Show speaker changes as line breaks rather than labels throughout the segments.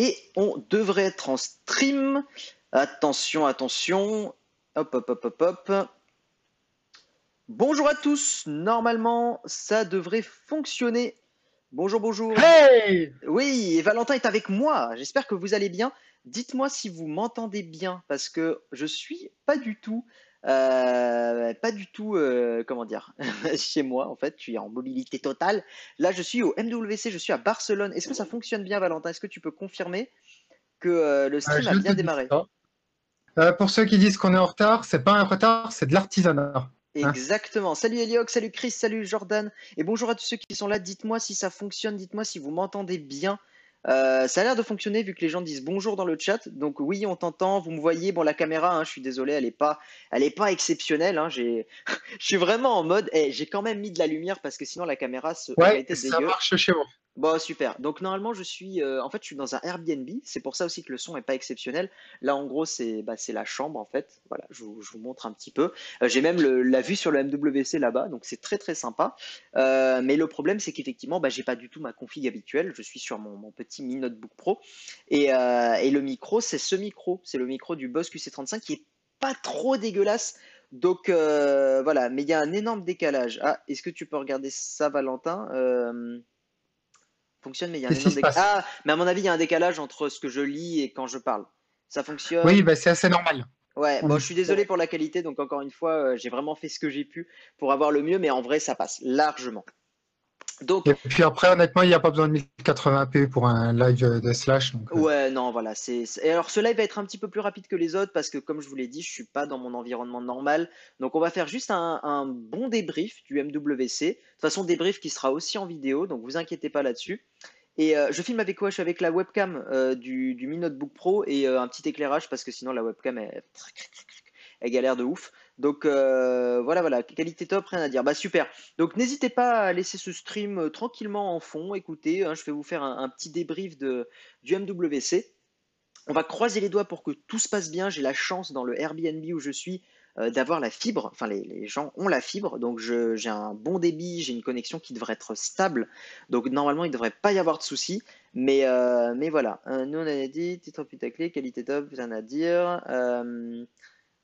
et on devrait être en stream. Attention, attention. Hop, hop, hop, hop, hop. Bonjour à tous. Normalement, ça devrait fonctionner. Bonjour, bonjour.
Hey
Oui, et Valentin est avec moi. J'espère que vous allez bien. Dites-moi si vous m'entendez bien parce que je suis pas du tout, euh, pas du tout, euh, comment dire, chez moi en fait. Je suis en mobilité totale. Là, je suis au MWC, je suis à Barcelone. Est-ce que ça fonctionne bien, Valentin? Est-ce que tu peux confirmer que euh, le stream
Euh,
a bien démarré?
pour ceux qui disent qu'on est en retard, c'est pas un retard, c'est de l'artisanat. Hein.
Exactement. Salut Elioc, salut Chris, salut Jordan. Et bonjour à tous ceux qui sont là. Dites-moi si ça fonctionne, dites-moi si vous m'entendez bien. Euh, ça a l'air de fonctionner vu que les gens disent bonjour dans le chat. Donc oui, on t'entend, vous me voyez. Bon, la caméra, hein, je suis désolé, elle est pas, elle est pas exceptionnelle. hein. J'ai, je suis vraiment en mode. eh, j'ai quand même mis de la lumière parce que sinon la caméra se
Ouais, ça
dégueu.
marche chez moi.
Bon, super. Donc normalement, je suis, euh, en fait, je suis dans un Airbnb. C'est pour ça aussi que le son est pas exceptionnel. Là, en gros, c'est, bah, la chambre en fait. Voilà, je vous, montre un petit peu. Euh, j'ai même la vue sur le MWC là-bas, donc c'est très très sympa. Euh, mais le problème, c'est qu'effectivement, bah, j'ai pas du tout ma config habituelle. Je suis sur mon, petit Mi Notebook Pro et, le micro, c'est ce micro, c'est le micro du Boss QC35 qui est pas trop dégueulasse. Donc voilà, mais il y a un énorme décalage. Ah, est-ce que tu peux regarder ça, Valentin? Fonctionne, mais il y a un énorme décalage. Ah, mais à mon avis, il y a un décalage entre ce que je lis et quand je parle. Ça fonctionne.
Oui, bah, c'est assez normal.
Ouais,
On
bon, je suis désolé pour la qualité, donc encore une fois, euh, j'ai vraiment fait ce que j'ai pu pour avoir le mieux, mais en vrai, ça passe largement. Donc,
Et puis après, honnêtement, il n'y a pas besoin de 1080p pour un live euh, de Slash. Donc, euh,
ouais, non, voilà. C'est, alors, ce live va être un petit peu plus rapide que les autres parce que, comme je vous l'ai dit, je suis pas dans mon environnement normal. Donc, on va faire juste un, un bon débrief du MWC. De toute façon, débrief qui sera aussi en vidéo, donc vous inquiétez pas là-dessus. Et euh, je filme avec quoi? Je suis avec la webcam euh, du, du Mi Notebook Pro et euh, un petit éclairage parce que sinon la webcam elle, elle galère de ouf. Donc euh, voilà, voilà, qualité top, rien à dire. Bah super. Donc n'hésitez pas à laisser ce stream euh, tranquillement en fond. Écoutez, hein, je vais vous faire un, petit débrief de, du MWC. On va croiser les doigts pour que tout se passe bien. J'ai la chance dans le Airbnb où je suis euh, d'avoir la fibre. Enfin, les, les gens ont la fibre, donc j'ai un bon débit, j'ai une connexion qui devrait être stable. Donc normalement, il ne devrait pas y avoir de soucis. Mais, mais voilà, nous on a dit titre putaclé, qualité top, rien à dire.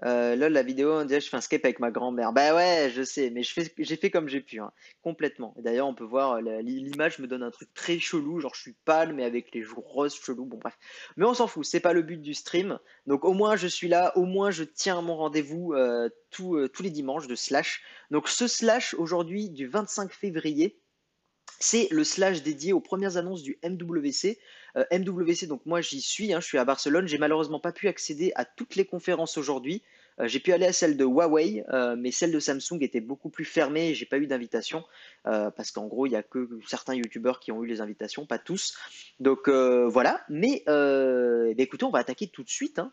Euh, lol, la vidéo, on dirait que je fais un Skype avec ma grand-mère. Bah ouais, je sais, mais j'ai fait comme j'ai pu, hein, complètement. D'ailleurs, on peut voir, euh, l'image me donne un truc très chelou, genre je suis pâle, mais avec les joues roses chelou, bon bref. Mais on s'en fout, c'est pas le but du stream. Donc au moins je suis là, au moins je tiens mon rendez-vous euh, euh, tous les dimanches de Slash. Donc ce Slash aujourd'hui du 25 février, c'est le slash dédié aux premières annonces du MWC. Euh, MWC, donc moi j'y suis, hein, je suis à Barcelone. J'ai malheureusement pas pu accéder à toutes les conférences aujourd'hui. Euh, j'ai pu aller à celle de Huawei, euh, mais celle de Samsung était beaucoup plus fermée j'ai pas eu d'invitation euh, parce qu'en gros il y a que certains youtubeurs qui ont eu les invitations, pas tous. Donc voilà. Mais eh écoutez, on va attaquer tout de suite. Hein.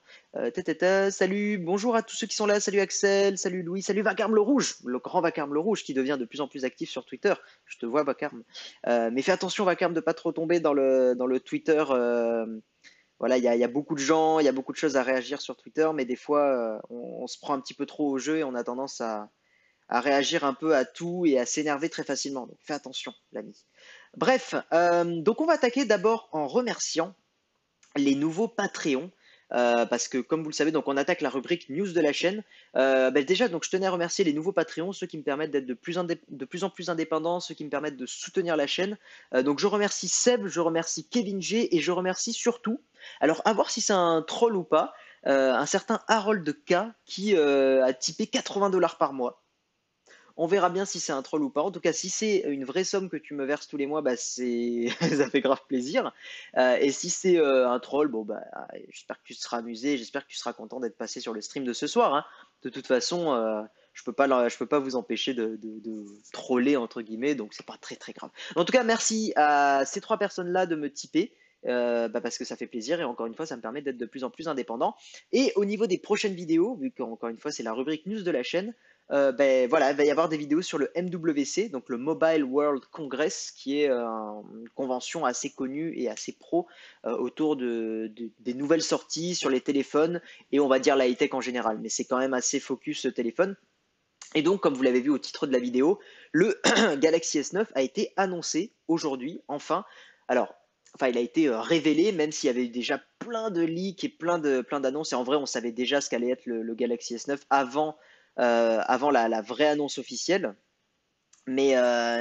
Salut, bonjour à tous ceux qui sont là. Salut Axel, salut Louis, salut Vacarme le Rouge, le grand Vacarme le Rouge qui devient de plus en plus actif sur Twitter. Je te vois Vacarme. Mais fais attention, Vacarme, de pas trop tomber dans le, dans le Twitter. Voilà, il y a, beaucoup de gens, il y a beaucoup de choses à réagir sur Twitter, mais des fois, euh, on, se prend un petit peu trop au jeu et on a tendance à, réagir un peu à tout et à s'énerver très facilement. Donc fais attention, l'ami. Bref, euh, donc on va attaquer d'abord en remerciant les nouveaux Patreons. euh, parce que comme vous le savez, donc on attaque la rubrique news de la chaîne. Ben déjà, donc je tenais à remercier les nouveaux Patreons, ceux qui me permettent d'être de plus, en plus indépendants, ceux qui me permettent de soutenir la chaîne. Donc je remercie Seb, je remercie Kevin G et je remercie surtout, alors à voir si c'est un troll ou pas, euh, un certain Harold K qui euh, a typé 80 dollars par mois. On verra bien si c'est un troll ou pas. En tout cas, si c'est une vraie somme que tu me verses tous les mois, bah c'est ça fait grave plaisir. Euh, et si c'est un troll, bah j'espère que tu seras amusé, j'espère que tu seras content d'être passé sur le stream de ce soir. hein. De toute façon, je peux pas je peux pas vous empêcher de, troller entre guillemets, donc c'est pas très très grave. En tout cas, merci à ces trois personnes-là de me typer. Euh, bah, parce que ça fait plaisir et encore une fois ça me permet d'être de plus en plus indépendant et au niveau des prochaines vidéos vu qu'encore une fois c'est la rubrique news de la chaîne euh, ben voilà, il va y avoir des vidéos sur le MWC, donc le Mobile World Congress, qui est euh, une convention assez connue et assez pro autour de, de- des nouvelles sorties sur les téléphones et on va dire la high-tech en général, mais c'est quand même assez focus téléphone. Et donc, comme vous l'avez vu au titre de la vidéo, le Galaxy S9 a été annoncé aujourd'hui, enfin. Alors, enfin, il a été révélé, même s'il y avait déjà plein de leaks et plein de plein d'annonces. Et en vrai, on savait déjà ce qu'allait être le, Galaxy S9 avant, avant la, vraie annonce officielle. Mais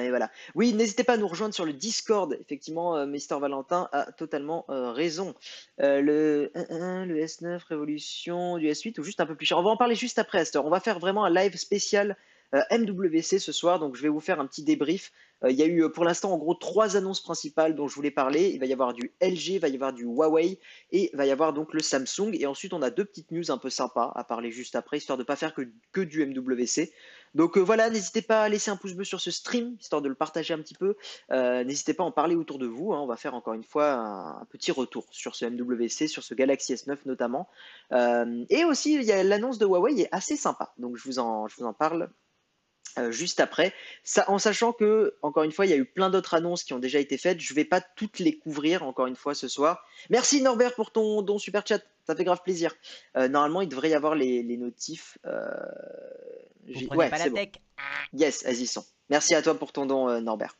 voilà. Oui, n'hésitez pas à nous rejoindre sur le Discord. Effectivement, Mister Valentin a totalement raison. le, le S9 Révolution du S8 ou juste un peu plus cher. On va en parler juste après, Esther. On va faire vraiment un live spécial MWC ce soir. Donc, je vais vous faire un petit débrief euh, il y a eu euh, pour l'instant en gros trois annonces principales dont je voulais parler. Il va y avoir du LG, il va y avoir du Huawei et il va y avoir donc le Samsung. Et ensuite on a deux petites news un peu sympas à parler juste après, histoire de ne pas faire que, du MWC. Donc euh, voilà, n'hésitez pas à laisser un pouce bleu sur ce stream, histoire de le partager un petit peu. n'hésitez pas à en parler autour de vous. Hein. On va faire encore une fois un, petit retour sur ce MWC, sur ce Galaxy S9 notamment. et aussi, l'annonce de Huawei est assez sympa. Donc je vous en parle euh, juste après, ça, en sachant que, encore une fois, il y a eu plein d'autres annonces qui ont déjà été faites. Je ne vais pas toutes les couvrir, encore une fois, ce soir. Merci Norbert pour ton don super chat, ça fait grave plaisir. Euh, normalement, il devrait y avoir les, notifs. Euh...
ouais, pas la tech.
Yes, vas-y, Merci à toi pour ton don, euh, Norbert.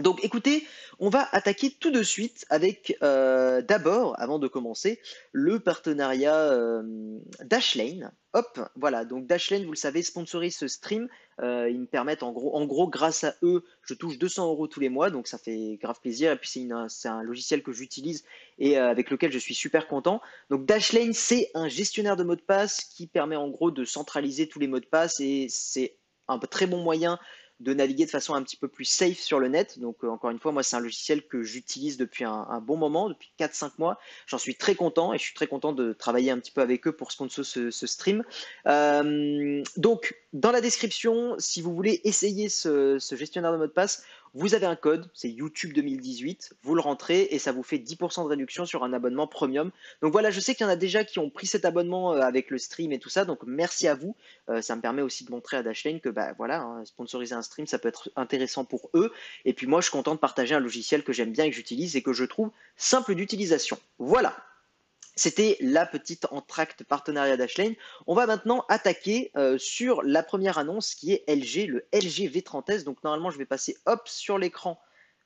Donc écoutez, on va attaquer tout de suite avec euh, d'abord, avant de commencer, le partenariat euh, Dashlane. Hop, voilà, donc Dashlane, vous le savez, sponsorise ce stream. Euh, ils me permettent, en gros, en gros, grâce à eux, je touche 200 euros tous les mois, donc ça fait grave plaisir. Et puis c'est un logiciel que j'utilise et avec lequel je suis super content. Donc Dashlane, c'est un gestionnaire de mots de passe qui permet en gros de centraliser tous les mots de passe et c'est un très bon moyen de naviguer de façon un petit peu plus safe sur le net. Donc euh, encore une fois, moi c'est un logiciel que j'utilise depuis un, bon moment, depuis 4-5 mois. J'en suis très content et je suis très content de travailler un petit peu avec eux pour sponsor ce, stream. Euh, donc dans la description, si vous voulez essayer ce, gestionnaire de mot de passe, vous avez un code, c'est YouTube 2018, vous le rentrez et ça vous fait 10% de réduction sur un abonnement premium. Donc voilà, je sais qu'il y en a déjà qui ont pris cet abonnement euh, avec le stream et tout ça, donc merci à vous. Euh, ça me permet aussi de montrer à Dashlane que bah, voilà, hein, sponsoriser un stream, ça peut être intéressant pour eux. Et puis moi, je suis content de partager un logiciel que j'aime bien et que j'utilise et que je trouve simple d'utilisation. Voilà. C'était la petite entracte partenariat Dashlane. On va maintenant attaquer euh, sur la première annonce qui est LG, le LG V30S. Donc normalement, je vais passer hop sur l'écran,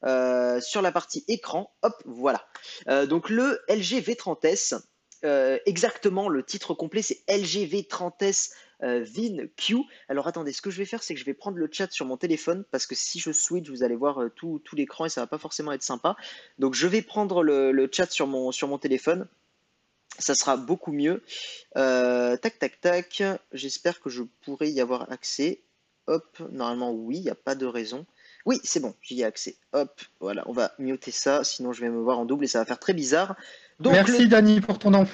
euh, sur la partie écran. Hop, voilà. Euh, donc le LG V30S, exactement le titre complet, c'est LG V30S Vin Q. Alors attendez, ce que je vais faire, c'est que je vais prendre le chat sur mon téléphone parce que si je switch, vous allez voir tout, l'écran et ça va pas forcément être sympa. Donc je vais prendre le, chat sur mon téléphone ça sera beaucoup mieux. Euh, tac, tac, tac. J'espère que je pourrai y avoir accès. Hop, normalement oui, il n'y a pas de raison. Oui, c'est bon, j'y ai accès. Hop, voilà, on va muter ça, sinon je vais me voir en double et ça va faire très bizarre.
Merci Dani pour ton don.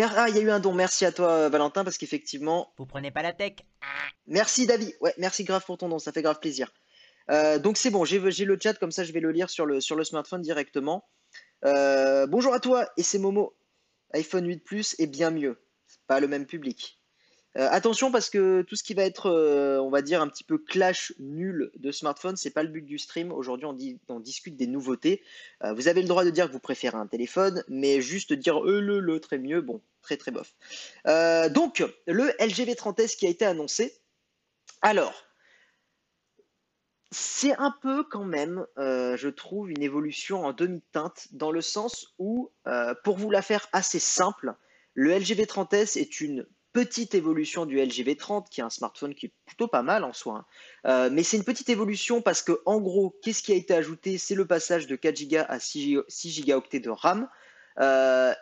Ah, il y a eu un don, merci à toi Valentin, parce qu'effectivement...
Vous prenez pas la tech
Merci David, ouais, merci grave pour ton don, ça fait grave plaisir. Euh, donc c'est bon, j'ai le chat, comme ça je vais le lire sur le, sur le smartphone directement. Euh, bonjour à toi, et c'est Momo iPhone 8 Plus est bien mieux. Pas le même public. Euh, attention parce que tout ce qui va être, euh, on va dire, un petit peu clash nul de smartphone, c'est pas le but du stream. Aujourd'hui, on, on, discute des nouveautés. Euh, vous avez le droit de dire que vous préférez un téléphone, mais juste dire le, le, très mieux, bon, très très bof. donc, le LG V30S qui a été annoncé. Alors, c'est un peu quand même, euh, je trouve, une évolution en demi-teinte, dans le sens où, euh, pour vous la faire assez simple, le LG V30S est une petite évolution du LG V30, qui est un smartphone qui est plutôt pas mal en soi. Hein. Euh, mais c'est une petite évolution parce que, en gros, qu'est-ce qui a été ajouté? C'est le passage de 4 Go à 6, Go de RAM.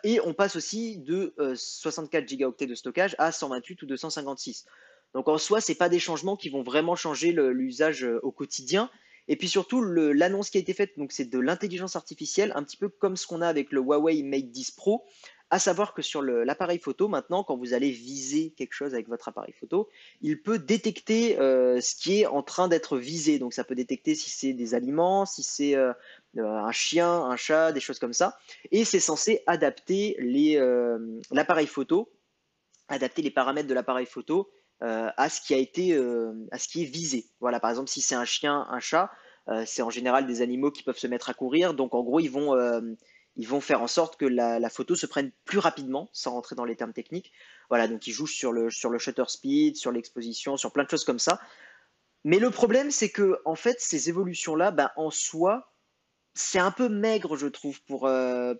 et on passe aussi de 64 Go de stockage à 128 ou 256. Donc en soi, ce pas des changements qui vont vraiment changer l'usage euh, au quotidien. Et puis surtout, l'annonce qui a été faite, donc c'est de l'intelligence artificielle, un petit peu comme ce qu'on a avec le Huawei Mate 10 Pro, à savoir que sur l'appareil photo, maintenant, quand vous allez viser quelque chose avec votre appareil photo, il peut détecter euh, ce qui est en train d'être visé. Donc ça peut détecter si c'est des aliments, si c'est euh, un chien, un chat, des choses comme ça. Et c'est censé adapter l'appareil photo, adapter les paramètres de l'appareil photo euh, à ce qui a été, euh, à ce qui est visé. Voilà, par exemple, si c'est un chien, un chat, euh, c'est en général des animaux qui peuvent se mettre à courir. Donc, en gros, ils vont, ils vont faire en sorte que la, photo se prenne plus rapidement, sans rentrer dans les termes techniques. Voilà, donc ils jouent sur le, sur le shutter speed, sur l'exposition, sur plein de choses comme ça. Mais le problème, c'est que, en fait, ces évolutions-là, ben, en soi, c'est un peu maigre, je trouve, pour,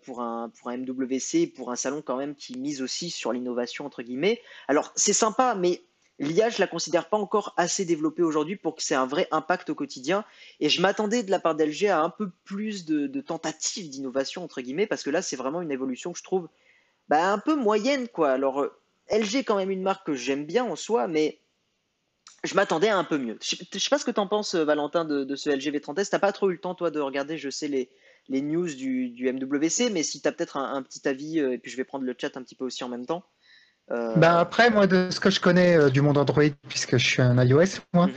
pour, un, pour un MWC, pour un salon quand même qui mise aussi sur l'innovation, entre guillemets. Alors, c'est sympa, mais l'IA, je la considère pas encore assez développée aujourd'hui pour que c'est un vrai impact au quotidien. Et je m'attendais de la part d'LG à un peu plus de, tentatives d'innovation, entre guillemets, parce que là, c'est vraiment une évolution que je trouve bah, un peu moyenne, quoi. Alors, euh, LG quand même une marque que j'aime bien en soi, mais je m'attendais à un peu mieux. Je ne sais pas ce que tu en penses, Valentin, de, ce LG V30S. Tu n'as pas trop eu le temps, toi, de regarder, je sais, les, news du, MWC, mais si tu as peut-être un, petit avis, euh, et puis je vais prendre le chat un petit peu aussi en même temps.
Euh... Ben après, moi, de ce que je connais euh, du monde Android, puisque je suis un iOS, moi, mhm.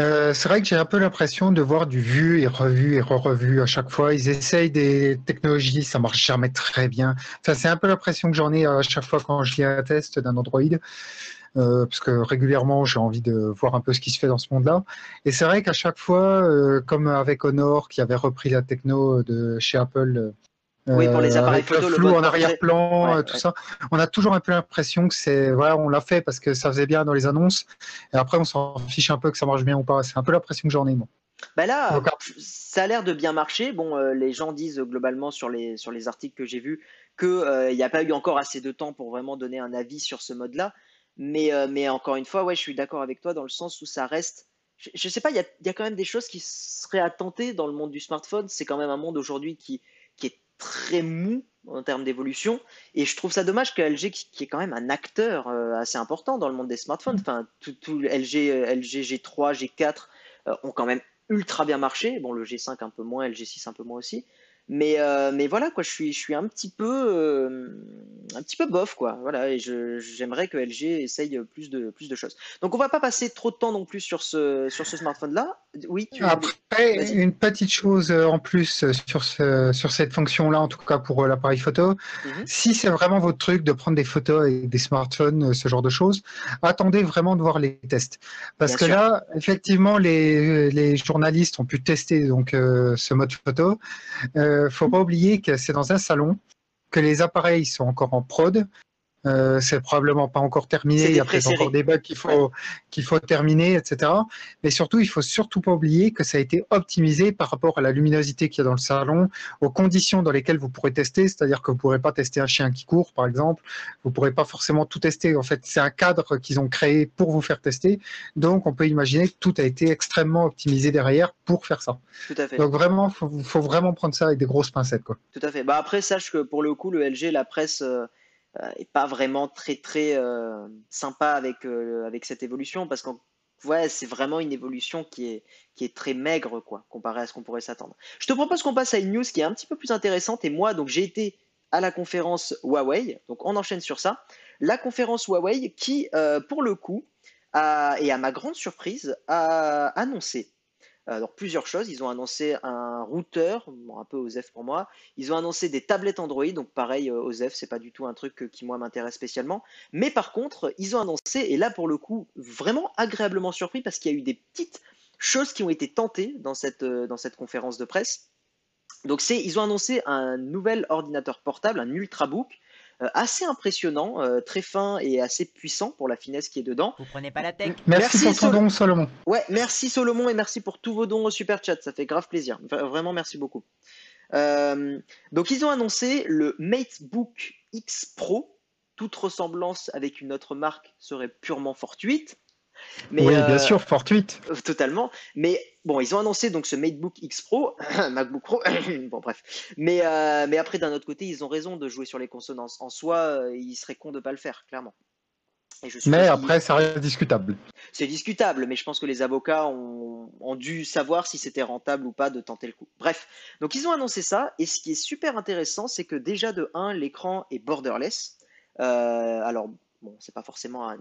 euh, c'est vrai que j'ai un peu l'impression de voir du vu et revu et re-revu à chaque fois. Ils essayent des technologies, ça marche jamais très bien. Enfin, c'est un peu l'impression que j'en ai à chaque fois quand je lis un test d'un Android. Parce que régulièrement j'ai envie de voir un peu ce qui se fait dans ce monde-là. Et c'est vrai qu'à chaque fois, comme avec Honor qui avait repris la techno de chez Apple.
Euh, oui, pour les appareils photo,
le flou en arrière-plan, tout ça. On a toujours un peu l'impression que c'est, voilà, on l'a fait parce que ça faisait bien dans les annonces, et après on s'en fiche un peu que ça marche bien ou pas. C'est un peu l'impression que j'en ai moi.
Bah là, ça a l'air de bien marcher. Bon, les gens disent globalement sur les, sur les articles que j'ai vus qu'il n'y a pas eu encore assez de temps pour vraiment donner un avis sur ce mode-là. Mais, euh, mais encore une fois, ouais, je suis d'accord avec toi dans le sens où ça reste. Je, ne sais pas, il y a, y a, quand même des choses qui seraient à tenter dans le monde du smartphone. C'est quand même un monde aujourd'hui qui, très mou en termes d'évolution. Et je trouve ça dommage que LG, qui, est quand même un acteur euh, assez important dans le monde des smartphones, enfin, tout, LG, LG G3, G4 ont quand même ultra bien marché. Bon, le G5 un peu moins, LG 6 un peu moins aussi. Mais, euh, mais voilà, quoi, je suis, je suis un petit peu, euh, un petit peu bof, quoi. Voilà, et j'aimerais que LG essaye plus de, plus de choses. Donc, on va pas passer trop de temps non plus sur ce, sur ce smartphone-là. Oui.
Après, une petite chose euh, en plus sur ce, sur cette fonction-là, en tout cas pour l'appareil photo. Mhm. Si c'est vraiment votre truc de prendre des photos avec des smartphones, ce genre de choses, attendez vraiment de voir les tests, parce que là, effectivement, les, les journalistes ont pu tester donc ce mode photo faut pas oublier que c'est dans un salon, que les appareils sont encore en prod, euh, c'est probablement pas encore terminé. Il y a peut-être encore des bugs qu'il faut, qu'il faut terminer, etc. Mais surtout, il faut surtout pas oublier que ça a été optimisé par rapport à la luminosité qu'il y a dans le salon, aux conditions dans lesquelles vous pourrez tester. C'est-à-dire que vous pourrez pas tester un chien qui court, par exemple. Vous pourrez pas forcément tout tester. En fait, c'est un cadre qu'ils ont créé pour vous faire tester. Donc, on peut imaginer que tout a été extrêmement optimisé derrière pour faire ça.
Tout à fait.
Donc, vraiment, faut, faut vraiment prendre ça avec des grosses pincettes, quoi.
Tout à fait. Bah après, sache que pour le coup, le LG, la presse. Euh, euh, et pas vraiment très très euh, sympa avec, euh, avec cette évolution parce que ouais, c'est vraiment une évolution qui est, qui est très maigre quoi, comparé à ce qu'on pourrait s'attendre. Je te propose qu'on passe à une news qui est un petit peu plus intéressante et moi donc j'ai été à la conférence Huawei, donc on enchaîne sur ça. La conférence Huawei qui, pour le coup, a, et à ma grande surprise, a annoncé alors plusieurs choses. Ils ont annoncé un routeur, un peu OSEF pour moi. Ils ont annoncé des tablettes Android, donc pareil euh, OSEF, c'est pas du tout un truc qui moi m'intéresse spécialement. Mais par contre, ils ont annoncé, et là pour le coup, vraiment agréablement surpris parce qu'il y a eu des petites choses qui ont été tentées dans cette, euh, dans cette conférence de presse. Donc c'est, ils ont annoncé un nouvel ordinateur portable, un Ultrabook, euh, assez impressionnant, euh, très fin et assez puissant pour la finesse qui est dedans.
Vous prenez pas la tech.
Merci, pour ton don, Solomon.
Ouais, merci Solomon et merci pour tous vos dons au super chat, ça fait grave plaisir. Vraiment, merci beaucoup. Euh, donc, ils ont annoncé le MateBook X Pro. Toute ressemblance avec une autre marque serait purement fortuite
oui, bien euh, sûr, fortuite.
Totalement. Mais bon, ils ont annoncé donc ce MateBook X Pro, MacBook Pro. bon, bref. Mais, euh, mais après, d'un autre côté, ils ont raison de jouer sur les consonances. En soi, euh, il serait con de pas le faire, clairement.
mais après, ça reste discutable.
C'est discutable, mais je pense que les avocats ont, ont dû savoir si c'était rentable ou pas de tenter le coup. Bref, donc ils ont annoncé ça, et ce qui est super intéressant, c'est que déjà de 1, l'écran est borderless. alors, Bon, c'est pas forcément un,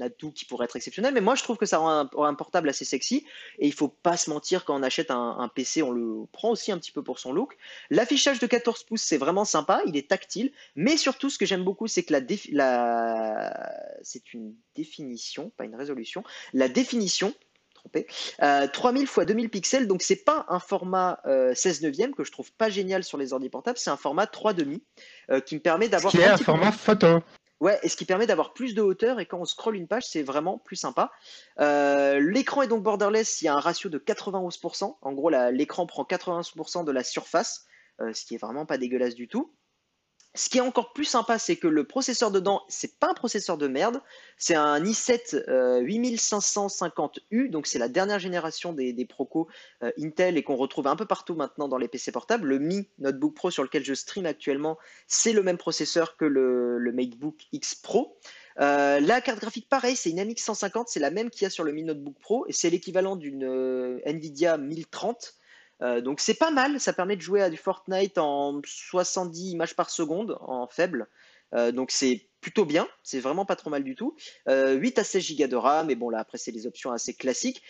atout qui pourrait être exceptionnel, mais moi je trouve que ça rend un, portable assez sexy. Et il faut pas se mentir, quand on achète un, PC, on le prend aussi un petit peu pour son look. L'affichage de 14 pouces, c'est vraiment sympa, il est tactile. Mais surtout, ce que j'aime beaucoup, c'est que la, la... c'est une définition, pas une résolution. La définition, trompé, 3000 x 2000 pixels, donc c'est pas un format 16 neuvième que je trouve pas génial sur les ordi portables, c'est un format 3,5 euh, qui me permet d'avoir.
Qui est un format photo.
Ouais, et ce qui permet d'avoir plus de hauteur et quand on scrolle une page, c'est vraiment plus sympa. Euh, l'écran est donc borderless, il y a un ratio de 91%. En gros, l'écran prend 91% de la surface, euh, ce qui est vraiment pas dégueulasse du tout. Ce qui est encore plus sympa, c'est que le processeur dedans, c'est pas un processeur de merde, c'est un i7 8550U, donc c'est la dernière génération des, des Proco euh, Intel et qu'on retrouve un peu partout maintenant dans les PC portables. Le Mi Notebook Pro sur lequel je stream actuellement, c'est le même processeur que le, le X Pro. Euh, la carte graphique, pareil, c'est une MX 150, c'est la même qu'il y a sur le Mi Notebook Pro et c'est l'équivalent d'une euh, Nvidia 1030. Euh, donc c'est pas mal, ça permet de jouer à du Fortnite en 70 images par seconde en faible. Euh, donc c'est plutôt bien, c'est vraiment pas trop mal du tout. 8 euh, à 16 Go de RAM, mais bon là après c'est les options assez classiques.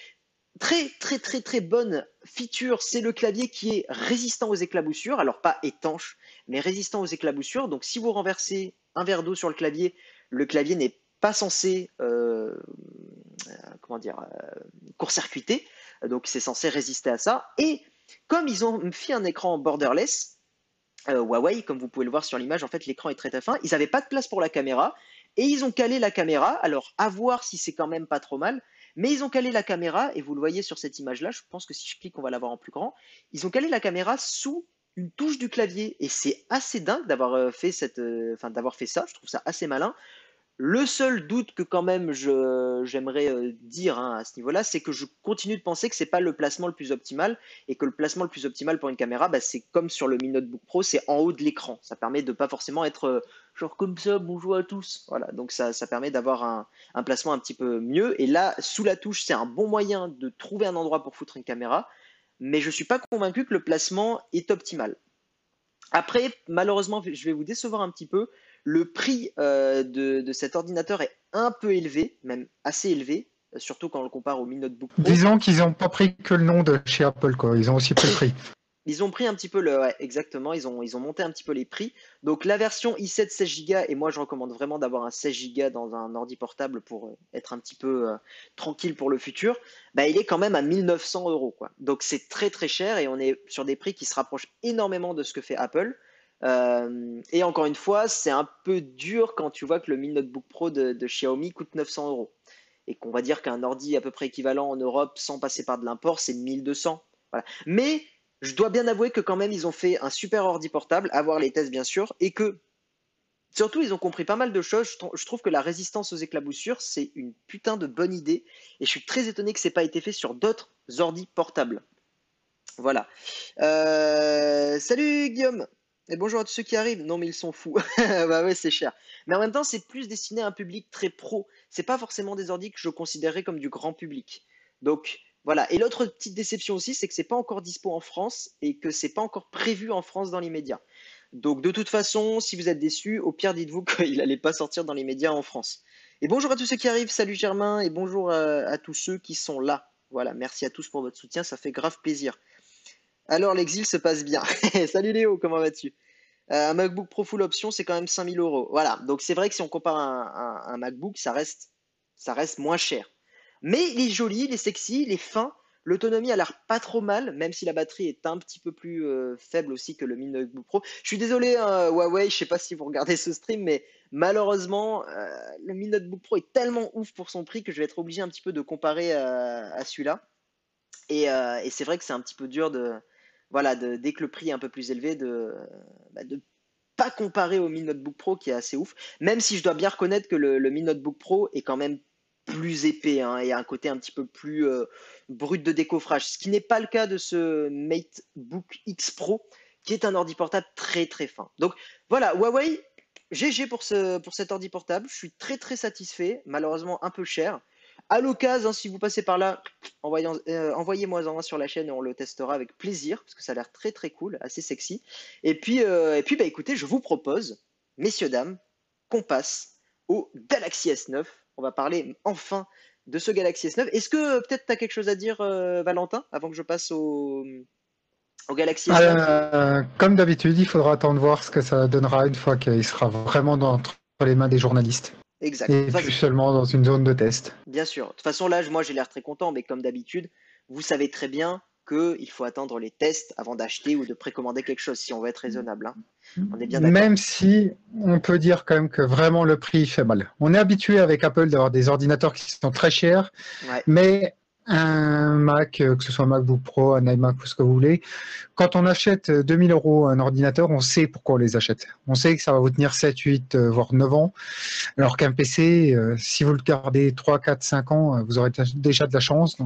Très très très très bonne feature, c'est le clavier qui est résistant aux éclaboussures, alors pas étanche, mais résistant aux éclaboussures. Donc si vous renversez un verre d'eau sur le clavier, le clavier n'est pas censé comment dire court-circuiter, donc c'est censé résister à ça. Et comme ils ont fait un écran borderless, euh, Huawei, comme vous pouvez le voir sur l'image, en fait, l'écran est très très fin. Ils n'avaient pas de place pour la caméra et ils ont calé la caméra. Alors, à voir si c'est quand même pas trop mal, mais ils ont calé la caméra et vous le voyez sur cette image-là. Je pense que si je clique, on va l'avoir en plus grand. Ils ont calé la caméra sous une touche du clavier et c'est assez dingue d'avoir euh, fait cette, euh, d'avoir fait ça. Je trouve ça assez malin. Le seul doute que quand même j'aimerais euh, dire hein, à ce niveau-là, c'est que je continue de penser que c'est pas le placement le plus optimal et que le placement le plus optimal pour une caméra, bah, c'est comme sur le Mi Notebook Pro, c'est en haut de l'écran. Ça permet de pas forcément être euh, genre comme ça, bonjour à tous. Voilà, donc ça, permet d'avoir un, placement un petit peu mieux. Et là, sous la touche, c'est un bon moyen de trouver un endroit pour foutre une caméra, mais je suis pas convaincu que le placement est optimal. Après, malheureusement, je vais vous décevoir un petit peu. Le prix euh, de, cet ordinateur est un peu élevé, même assez élevé, surtout quand on le compare au Mi Notebook Pro.
Disons qu'ils n'ont pas pris que le nom de chez Apple, quoi. Ils ont aussi pris le prix.
Ils ont pris un petit peu le. exactement, ils ont, ils ont monté un petit peu les prix. Donc la version i7 16 Go, et moi je recommande vraiment d'avoir un 16 Go dans un ordi portable pour euh, être un petit peu euh, tranquille pour le futur, bah, il est quand même à 1900 euros. Quoi. Donc c'est très très cher et on est sur des prix qui se rapprochent énormément de ce que fait Apple. Euh, et encore une fois, c'est un peu dur quand tu vois que le Mi Notebook Pro de, Xiaomi coûte 900 euros. Et qu'on va dire qu'un ordi à peu près équivalent en Europe sans passer par de l'import, c'est 1200. Voilà. Mais je dois bien avouer que quand même, ils ont fait un super ordi portable, à voir les tests bien sûr, et que surtout, ils ont compris pas mal de choses. Je trouve que la résistance aux éclaboussures, c'est une putain de bonne idée. Et je suis très étonné que ce n'ait pas été fait sur d'autres ordis portables. Voilà. Euh, salut Guillaume et bonjour à tous ceux qui arrivent. Non, mais ils sont fous. bah ouais, c'est cher. Mais en même temps, c'est plus destiné à un public très pro. C'est pas forcément des ordi que je considérais comme du grand public. Donc voilà. Et l'autre petite déception aussi, c'est que c'est pas encore dispo en France et que c'est pas encore prévu en France dans les médias. Donc de toute façon, si vous êtes déçus, au pire dites-vous qu'il n'allait pas sortir dans les médias en France. Et bonjour à tous ceux qui arrivent. Salut Germain et bonjour à tous ceux qui sont là. Voilà, merci à tous pour votre soutien, ça fait grave plaisir. Alors l'exil se passe bien. Salut Léo, comment vas-tu? Euh, Un MacBook Pro Full Option, c'est quand même 5000 euros. Voilà, donc c'est vrai que si on compare un, un, MacBook, ça reste, moins cher. Mais il est joli, il est sexy, il est fin. L'autonomie a l'air pas trop mal, même si la batterie est un petit peu plus euh, faible aussi que le Mi Notebook Pro. Je suis désolé, hein, Huawei, je sais pas si vous regardez ce stream, mais malheureusement, euh, le Mi Notebook Pro est tellement ouf pour son prix que je vais être obligé un petit peu de comparer à celui-là. Et c'est vrai que c'est un petit peu dur de, voilà, dès que le prix est un peu plus élevé, de ne bah, pas comparer au Mi Notebook Pro qui est assez ouf. Même si je dois bien reconnaître que le, le Mi Notebook Pro est quand même plus épais hein, et a un côté un petit peu plus euh, brut de décoffrage. Ce qui n'est pas le cas de ce MateBook X Pro qui est un ordi portable très très fin. Donc voilà, Huawei, GG pour, ce, pour cet ordi portable. Je suis très très satisfait, malheureusement un peu cher. À l'occasion, si vous passez par là, euh, envoyez-moi un sur la chaîne et on le testera avec plaisir parce que ça a l'air très très cool, assez sexy. Et puis, euh, et puis bah, écoutez, je vous propose, messieurs, dames, qu'on passe au Galaxy S9. On va parler enfin de ce Galaxy S9. Est-ce que peut-être tu as quelque chose à dire, euh, Valentin, avant que je passe au, Galaxy
S9 Comme d'habitude, il faudra attendre voir ce que ça donnera une fois qu'il sera vraiment entre les mains des journalistes.
Exact.
Et plus seulement dans une zone de test.
Bien sûr. De toute façon, là, moi, j'ai l'air très content, mais comme d'habitude, vous savez très bien qu'il faut attendre les tests avant d'acheter ou de précommander quelque chose, si on veut être raisonnable. Hein.
On est bien Même si on peut dire quand même que vraiment le prix fait mal. On est habitué avec Apple d'avoir des ordinateurs qui sont très chers, mais un Mac, euh, que ce soit un MacBook Pro, un iMac ou ce que vous voulez, quand on achète 2000 euros un ordinateur, on sait pourquoi on les achète. On sait que ça va vous tenir 7, 8, euh, voire 9 ans. Alors qu'un PC, euh, si vous le gardez 3, 4, 5 ans, vous aurez déjà de la chance.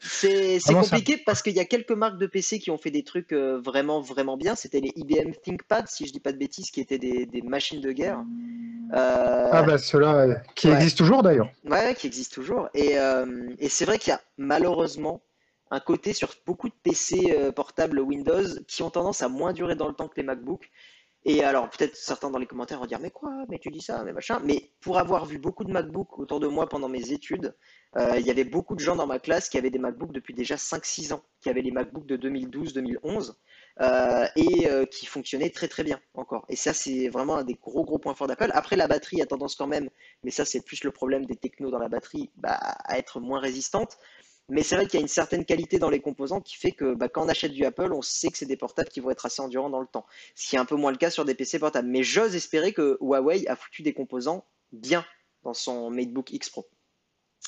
C'est compliqué parce qu'il y a quelques marques de PC qui ont fait des trucs euh, vraiment vraiment bien. C'était les IBM ThinkPad, si je dis pas de bêtises, qui étaient des, machines de guerre.
Euh, ah bah ceux-là, qui existent toujours d'ailleurs.
Ouais, qui existent toujours. Et, euh, et c'est vrai qu'il y a malheureusement un côté sur beaucoup de PC portables Windows qui ont tendance à moins durer dans le temps que les MacBooks. Et alors, peut-être certains dans les commentaires vont dire, mais quoi, mais tu dis ça, mais machin. Mais pour avoir vu beaucoup de MacBooks autour de moi pendant mes études, euh, il y avait beaucoup de gens dans ma classe qui avaient des MacBooks depuis déjà 5-6 ans, qui avaient les MacBooks de 2012-2011 euh, et euh, qui fonctionnaient très très bien encore. Et ça, c'est vraiment un des gros gros points forts d'Apple. Après, la batterie a tendance quand même, mais ça, c'est plus le problème des technos dans la batterie, bah, à être moins résistante. Mais c'est vrai qu'il y a une certaine qualité dans les composants qui fait que bah, quand on achète du Apple, on sait que c'est des portables qui vont être assez endurants dans le temps. Ce qui est un peu moins le cas sur des PC portables. Mais j'ose espérer que Huawei a foutu des composants bien dans son MateBook X Pro.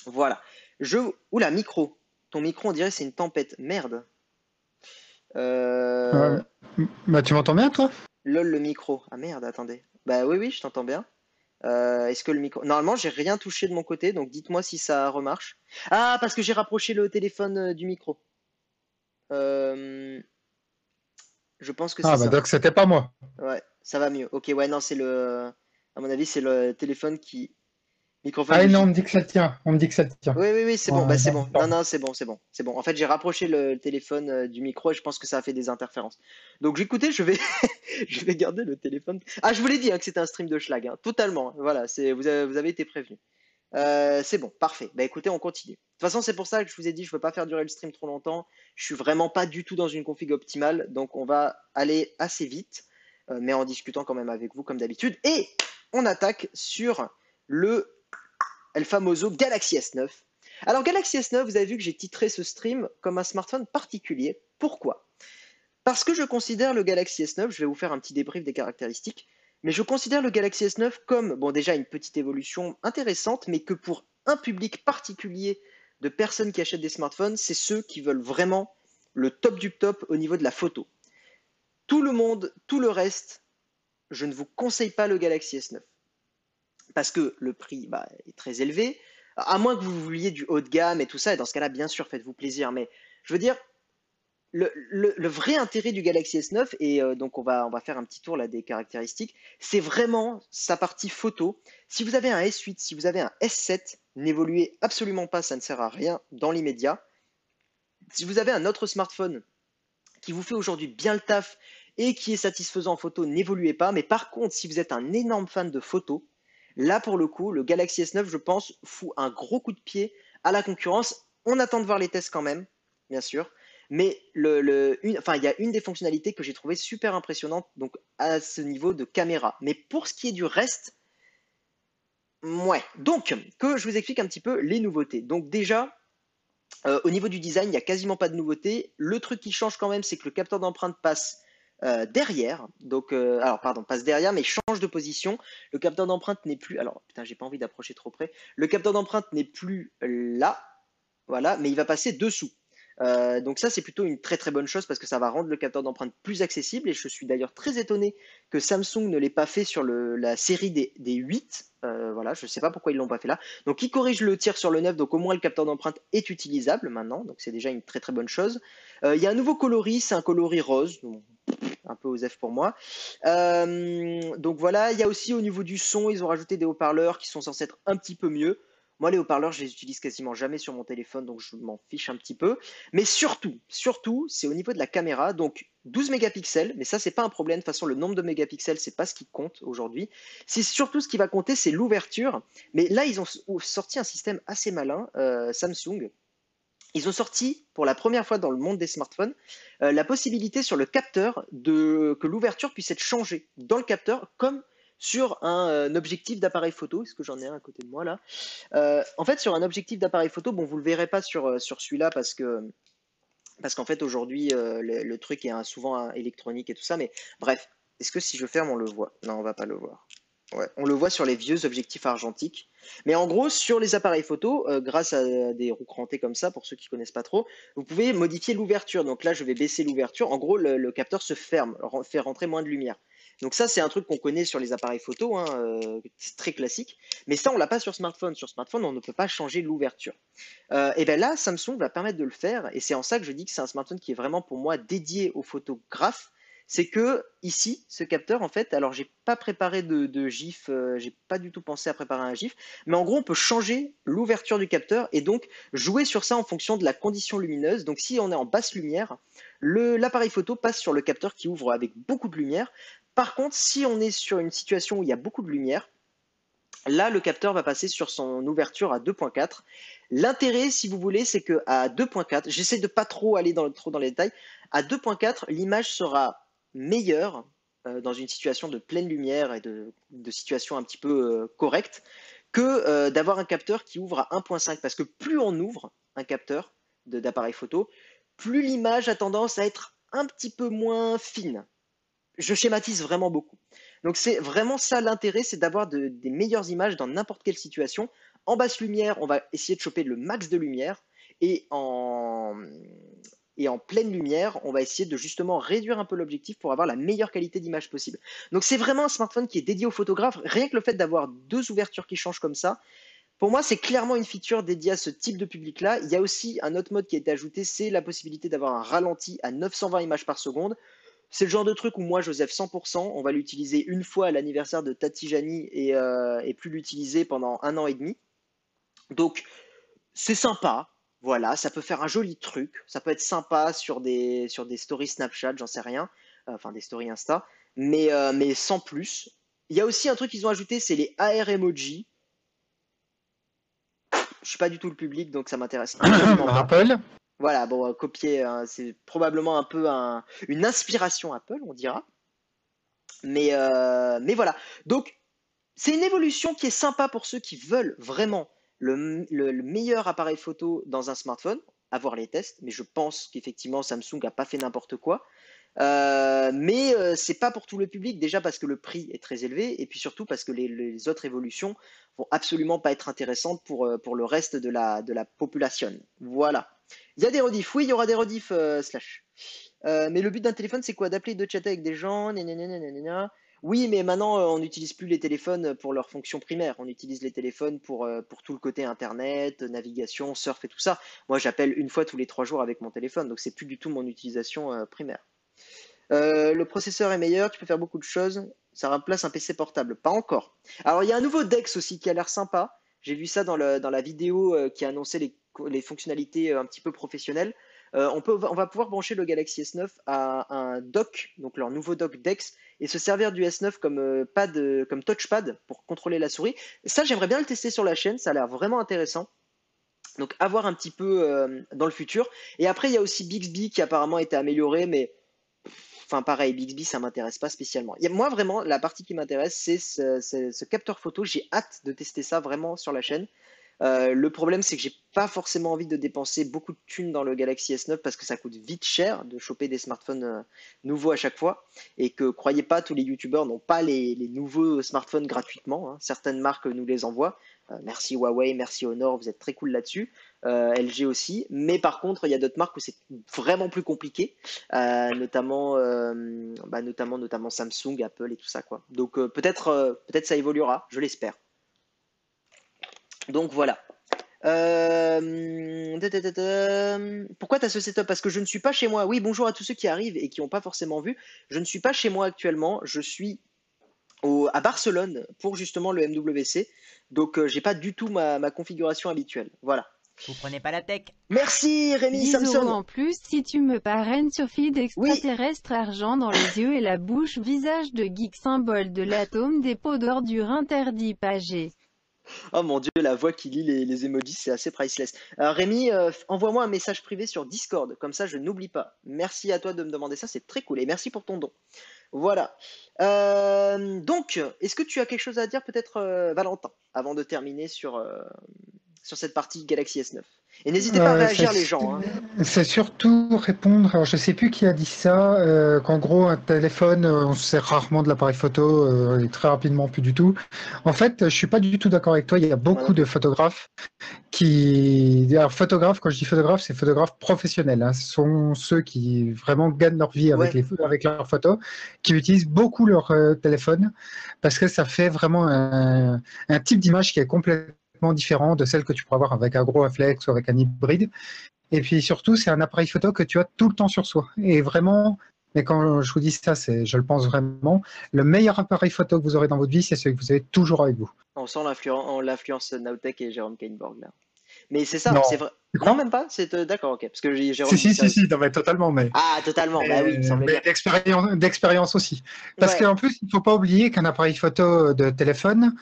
Voilà. Je... Oula, micro. Ton micro, on dirait c'est une tempête. Merde.
Euh... Bah, tu m'entends bien, toi?
Lol, le micro. Ah merde, attendez. Bah oui, oui, je t'entends bien. Euh, est-ce que le micro. Normalement, j'ai rien touché de mon côté, donc dites-moi si ça remarche. Ah, parce que j'ai rapproché le téléphone euh, du micro. Euh, je pense que
c'est
ah,
bah donc c'était pas moi.
Ouais, ça va mieux. Ok, ouais, non, c'est le. À mon avis, c'est le téléphone qui
ah non, on me dit que ça tient. On me dit que ça tient.
Oui, oui, oui, c'est bon. Bah, c'est bon. Non, non, c'est bon, c'est bon, c'est bon. En fait, j'ai rapproché le téléphone euh, du micro et je pense que ça a fait des interférences. Donc, écoutez, je vais, je vais garder le téléphone. Ah, je vous l'ai dit hein, que c'était un stream de schlag, hein. totalement. Voilà, c'est vous avez, vous avez été prévenu. Euh, c'est bon, parfait. Bah écoutez, on continue. De toute façon, c'est pour ça que je vous ai dit, je ne veux pas faire durer le stream trop longtemps. Je suis vraiment pas du tout dans une config optimale, donc on va aller assez vite, euh, mais en discutant quand même avec vous comme d'habitude. Et on attaque sur le El Famoso Galaxy S9. Alors Galaxy S9, vous avez vu que j'ai titré ce stream comme un smartphone particulier. Pourquoi? Parce que je considère le Galaxy S9, je vais vous faire un petit débrief des caractéristiques, mais je considère le Galaxy S9 comme, bon déjà une petite évolution intéressante, mais que pour un public particulier de personnes qui achètent des smartphones, c'est ceux qui veulent vraiment le top du top au niveau de la photo. Tout le monde, tout le reste, je ne vous conseille pas le Galaxy S9 parce que le prix bah, est très élevé, à moins que vous vouliez du haut de gamme et tout ça, et dans ce cas-là, bien sûr, faites-vous plaisir, mais je veux dire, le, vrai intérêt du Galaxy S9, et euh, donc on va, on va faire un petit tour là des caractéristiques, c'est vraiment sa partie photo. Si vous avez un S8, si vous avez un S7, n'évoluez absolument pas, ça ne sert à rien dans l'immédiat. Si vous avez un autre smartphone qui vous fait aujourd'hui bien le taf et qui est satisfaisant en photo, n'évoluez pas. Mais par contre, si vous êtes un énorme fan de photo, Là, pour le coup, le Galaxy S9, je pense, fout un gros coup de pied à la concurrence. On attend de voir les tests quand même, bien sûr. Mais le, enfin, il y a une des fonctionnalités que j'ai trouvé super impressionnante donc à ce niveau de caméra. Mais pour ce qui est du reste, ouais. Donc, que je vous explique un petit peu les nouveautés. Donc déjà, euh, au niveau du design, il n'y a quasiment pas de nouveautés. Le truc qui change quand même, c'est que le capteur d'empreinte passe euh, derrière. Donc, euh, alors pardon, passe derrière, mais change de position. Le capteur d'empreinte n'est plus. Alors, putain, j'ai pas envie d'approcher trop près. Le capteur d'empreinte n'est plus là, voilà, mais il va passer dessous. Euh, donc ça, c'est plutôt une très très bonne chose parce que ça va rendre le capteur d'empreinte plus accessible et je suis d'ailleurs très étonné que Samsung ne l'ait pas fait sur la série des, des 8. Euh, voilà, je ne sais pas pourquoi ils l'ont pas fait là. Donc ils corrigent le tir sur le 9, donc au moins le capteur d'empreinte est utilisable maintenant, donc c'est déjà une très très bonne chose. Euh, il y a un nouveau coloris, c'est un coloris rose, un peu osef pour moi. donc voilà, il y a aussi au niveau du son, ils ont rajouté des haut-parleurs qui sont censés être un petit peu mieux. Moi, les haut-parleurs, je les utilise quasiment jamais sur mon téléphone, donc je m'en fiche un petit peu. Mais surtout, surtout, c'est au niveau de la caméra. Donc 12 mégapixels, mais ça, c'est pas un problème. De toute façon, le nombre de mégapixels, c'est pas ce qui compte aujourd'hui. C'est surtout ce qui va compter, c'est l'ouverture. Mais là, ils ont sorti un système assez malin, euh, Samsung. Ils ont sorti pour la première fois dans le monde des smartphones euh, la possibilité sur le capteur de que l'ouverture puisse être changée dans le capteur comme sur un, euh, objectif d'appareil photo. Est-ce que j'en ai un à côté de moi là euh, En fait, sur un objectif d'appareil photo, bon, vous le verrez pas sur, euh, sur celui-là parce que parce qu'en fait aujourd'hui le, truc est souvent électronique et tout ça, mais bref, est-ce que si je ferme on le voit? Non, on va pas le voir. Ouais, on le voit sur les vieux objectifs argentiques. Mais en gros, sur les appareils photo, grâce à des roues crantées comme ça, pour ceux qui connaissent pas trop, vous pouvez modifier l'ouverture. Donc là, je vais baisser l'ouverture. En gros, le, capteur se ferme, fait rentrer moins de lumière. Donc ça, c'est un truc qu'on connaît sur les appareils photo, hein, euh, c'est très classique. Mais ça, on l'a pas sur smartphone. Sur smartphone, on ne peut pas changer l'ouverture. Euh, et bien là, Samsung va permettre de le faire. Et c'est en ça que je dis que c'est un smartphone qui est vraiment pour moi dédié aux photographes c'est que ici, ce capteur, en fait, alors j'ai pas préparé de, GIF, euh, j'ai pas du tout pensé à préparer un GIF, mais en gros, on peut changer l'ouverture du capteur et donc jouer sur ça en fonction de la condition lumineuse. Donc, si on est en basse lumière, l'appareil photo passe sur le capteur qui ouvre avec beaucoup de lumière. Par contre, si on est sur une situation où il y a beaucoup de lumière, Là, le capteur va passer sur son ouverture à 2.4. L'intérêt, si vous voulez, c'est que à 2.4, j'essaie de pas trop aller dans, trop dans les détails, à 2.4, l'image sera meilleur euh, dans une situation de pleine lumière et de, situation un petit peu euh, correcte que euh, d'avoir un capteur qui ouvre à 1.5 parce que plus on ouvre un capteur d'appareil photo, plus l'image a tendance à être un petit peu moins fine. Je schématise vraiment beaucoup. Donc c'est vraiment ça l'intérêt, c'est d'avoir des meilleures images dans n'importe quelle situation. En basse lumière, on va essayer de choper le max de lumière et en, et en pleine lumière, on va essayer de justement réduire un peu l'objectif pour avoir la meilleure qualité d'image possible. Donc c'est vraiment un smartphone qui est dédié aux photographes. Rien que le fait d'avoir deux ouvertures qui changent comme ça, pour moi, c'est clairement une feature dédiée à ce type de public-là. Il y a aussi un autre mode qui a été ajouté, c'est la possibilité d'avoir un ralenti à 920 images par seconde. C'est le genre de truc où moi, Joseph, 100%, on va l'utiliser une fois à l'anniversaire de Tatijani et, euh, et plus l'utiliser pendant un an et demi. Donc, c'est sympa. Voilà, ça peut faire un joli truc, ça peut être sympa sur des, sur des stories Snapchat, j'en sais rien, euh, enfin des stories Insta, mais, euh, mais sans plus. Il y a aussi un truc qu'ils ont ajouté, c'est les AR emoji. Je suis pas du tout le public, donc ça m'intéresse.
Apple
Voilà, bon, euh, copier, hein, c'est probablement un peu une inspiration Apple, on dira. Mais, mais voilà. Donc, c'est une évolution qui est sympa pour ceux qui veulent vraiment le, meilleur appareil photo dans un smartphone, à voir les tests, mais je pense qu'effectivement Samsung n'a pas fait n'importe quoi. Euh, mais euh, c'est pas pour tout le public, déjà parce que le prix est très élevé, et puis surtout parce que les, autres évolutions vont absolument pas être intéressantes pour, euh, pour le reste de la, de la population. Voilà. Il y a des rediffs, oui, il y aura des rediffs, slash. mais le but d'un téléphone, c'est quoi? D'appeler, de chatter avec des gens, oui, mais maintenant, euh, on n'utilise plus les téléphones pour leur fonction primaire. On utilise les téléphones pour, euh, pour tout le côté Internet, navigation, surf et tout ça. Moi, j'appelle une fois tous les trois jours avec mon téléphone, donc c'est plus du tout mon utilisation euh, primaire. le processeur est meilleur, tu peux faire beaucoup de choses. Ça remplace un PC portable. Pas encore. Alors, il y a un nouveau DeX aussi qui a l'air sympa. J'ai vu ça dans, dans la vidéo qui annonçait les, les fonctionnalités un petit peu professionnelles. Euh, on, peut, on va pouvoir brancher le Galaxy S9 à un dock, donc leur nouveau dock DeX, et se servir du S9 comme, euh, pad, euh, comme touchpad pour contrôler la souris. Ça, j'aimerais bien le tester sur la chaîne, ça a l'air vraiment intéressant. Donc, à voir un petit peu dans le futur. Et après, il y a aussi Bixby qui apparemment a été amélioré, mais enfin pareil, Bixby, ça m'intéresse pas spécialement. moi, vraiment, la partie qui m'intéresse, c'est ce, capteur photo. J'ai hâte de tester ça vraiment sur la chaîne. Euh, le problème, c'est que j'ai pas forcément envie de dépenser beaucoup de thunes dans le Galaxy S9 parce que ça coûte vite cher de choper des smartphones euh, nouveaux à chaque fois. Et que, croyez pas, tous les youtubeurs n'ont pas les, nouveaux smartphones gratuitement. Hein. Certaines marques nous les envoient. Euh, merci Huawei, merci Honor, vous êtes très cool là-dessus. LG aussi. Mais par contre, il y a d'autres marques où c'est vraiment plus compliqué, notamment, bah, notamment, notamment Samsung, Apple et tout ça. Quoi. Donc peut-être peut-être ça évoluera, je l'espère. Donc voilà. Euh, pourquoi tu as ce setup? Parce que je ne suis pas chez moi. Oui, bonjour à tous ceux qui arrivent et qui n'ont pas forcément vu. Je ne suis pas chez moi actuellement. Je suis à Barcelone pour justement le MWC. Donc, je euh, j'ai pas du tout ma, configuration habituelle. Voilà.
Vous prenez pas la tech.
Merci Rémi Samson.
en plus, si tu me parraines sur feed extraterrestre, argent dans les yeux et la bouche, visage de geek, symbole de l'atome, dépôt d'ordures interdit, pagé.
Oh mon dieu, la voix qui lit les, emojis, c'est assez priceless. Euh, Rémi, euh, envoie-moi un message privé sur Discord, comme ça je n'oublie pas. Merci à toi de me demander ça, c'est très cool. Et merci pour ton don. Voilà. Euh, donc, est-ce que tu as quelque chose à dire peut-être, Valentin, avant de terminer sur, sur cette partie Galaxy S9 Et n'hésitez pas à réagir les gens. Hein.
C'est surtout répondre. Alors je sais plus qui a dit ça. Euh, qu'en gros un téléphone, euh, on se sert rarement de l'appareil photo euh, et très rapidement plus du tout. En fait, je suis pas du tout d'accord avec toi. Il y a beaucoup de photographes qui. Alors photographes, quand je dis photographes, c'est photographes professionnels. Hein. Ce sont ceux qui vraiment gagnent leur vie avec les avec leurs photos, qui utilisent beaucoup leur téléphone parce que ça fait vraiment un, un type d'image qui est complètement différent de celle que tu pourrais avoir avec un gros réflexe ou avec un hybride. Et puis surtout, c'est un appareil photo que tu as tout le temps sur soi. Et vraiment, mais quand je vous dis ça, c'est, je le pense vraiment, le meilleur appareil photo que vous aurez dans votre vie, c'est celui que vous avez toujours avec vous.
On sent l'influence Nowtech et Jérôme Kainborg là. Mais c'est ça, c'est vrai. Non, même pas C'est euh, d'accord, ok. Parce que
Jérôme. Si, si, si, si, totalement. Mais...
Ah, totalement. bah oui,
mais d'expérience aussi. Parce qu'en plus, il ne faut pas oublier qu'un appareil photo de téléphone,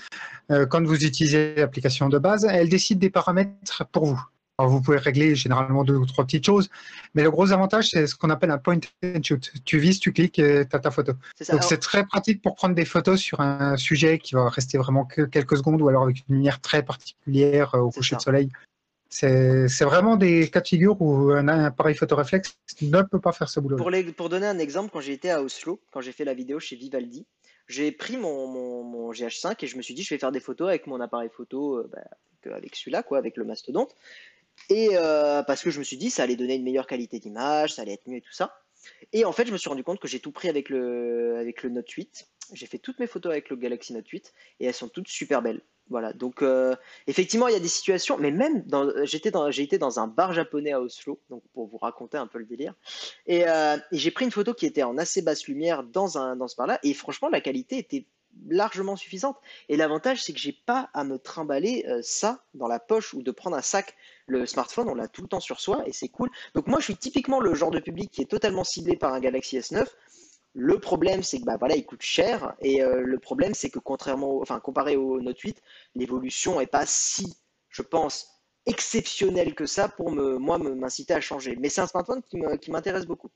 euh, quand vous utilisez l'application de base, elle décide des paramètres pour vous. Alors, vous pouvez régler généralement deux ou trois petites choses, mais le gros avantage, c'est ce qu'on appelle un point and shoot. Tu vises, tu cliques et tu as ta photo. Donc, c'est très pratique pour prendre des photos sur un sujet qui va rester vraiment que quelques secondes ou alors avec une lumière très particulière euh, au coucher de soleil. C'est vraiment des cas de figure où un, appareil photoréflexe ne peut pas faire ce boulot.
Pour, donner un exemple, quand été à Oslo, quand j'ai fait la vidéo chez Vivaldi, j'ai pris mon, mon, GH5 et je me suis dit je vais faire des photos avec mon appareil photo, euh, bah, avec celui-là, quoi, avec le mastodonte. Et euh, parce que je me suis dit ça allait donner une meilleure qualité d'image, ça allait être mieux et tout ça. Et en fait, je me suis rendu compte que j'ai tout pris avec le, avec le Note 8. J'ai fait toutes mes photos avec le Galaxy Note 8 et elles sont toutes super belles. Voilà, donc euh, effectivement, il y a des situations, mais même j'étais dans, j'ai été dans un bar japonais à Oslo, donc pour vous raconter un peu le délire, et, euh, j'ai pris une photo qui était en assez basse lumière dans, un, dans ce bar-là, et franchement, la qualité était largement suffisante. Et l'avantage, c'est que j'ai pas à me trimballer euh, ça dans la poche ou de prendre un sac. Le smartphone, on l'a tout le temps sur soi et c'est cool. Donc moi, je suis typiquement le genre de public qui est totalement ciblé par un Galaxy S9. Le problème, c'est que bah, voilà, il coûte cher. Et euh, le problème, c'est que contrairement, enfin, comparé au Note 8, l'évolution n'est pas si, je pense, exceptionnelle que ça pour me, moi m'inciter à changer. Mais c'est un smartphone qui m'intéresse beaucoup.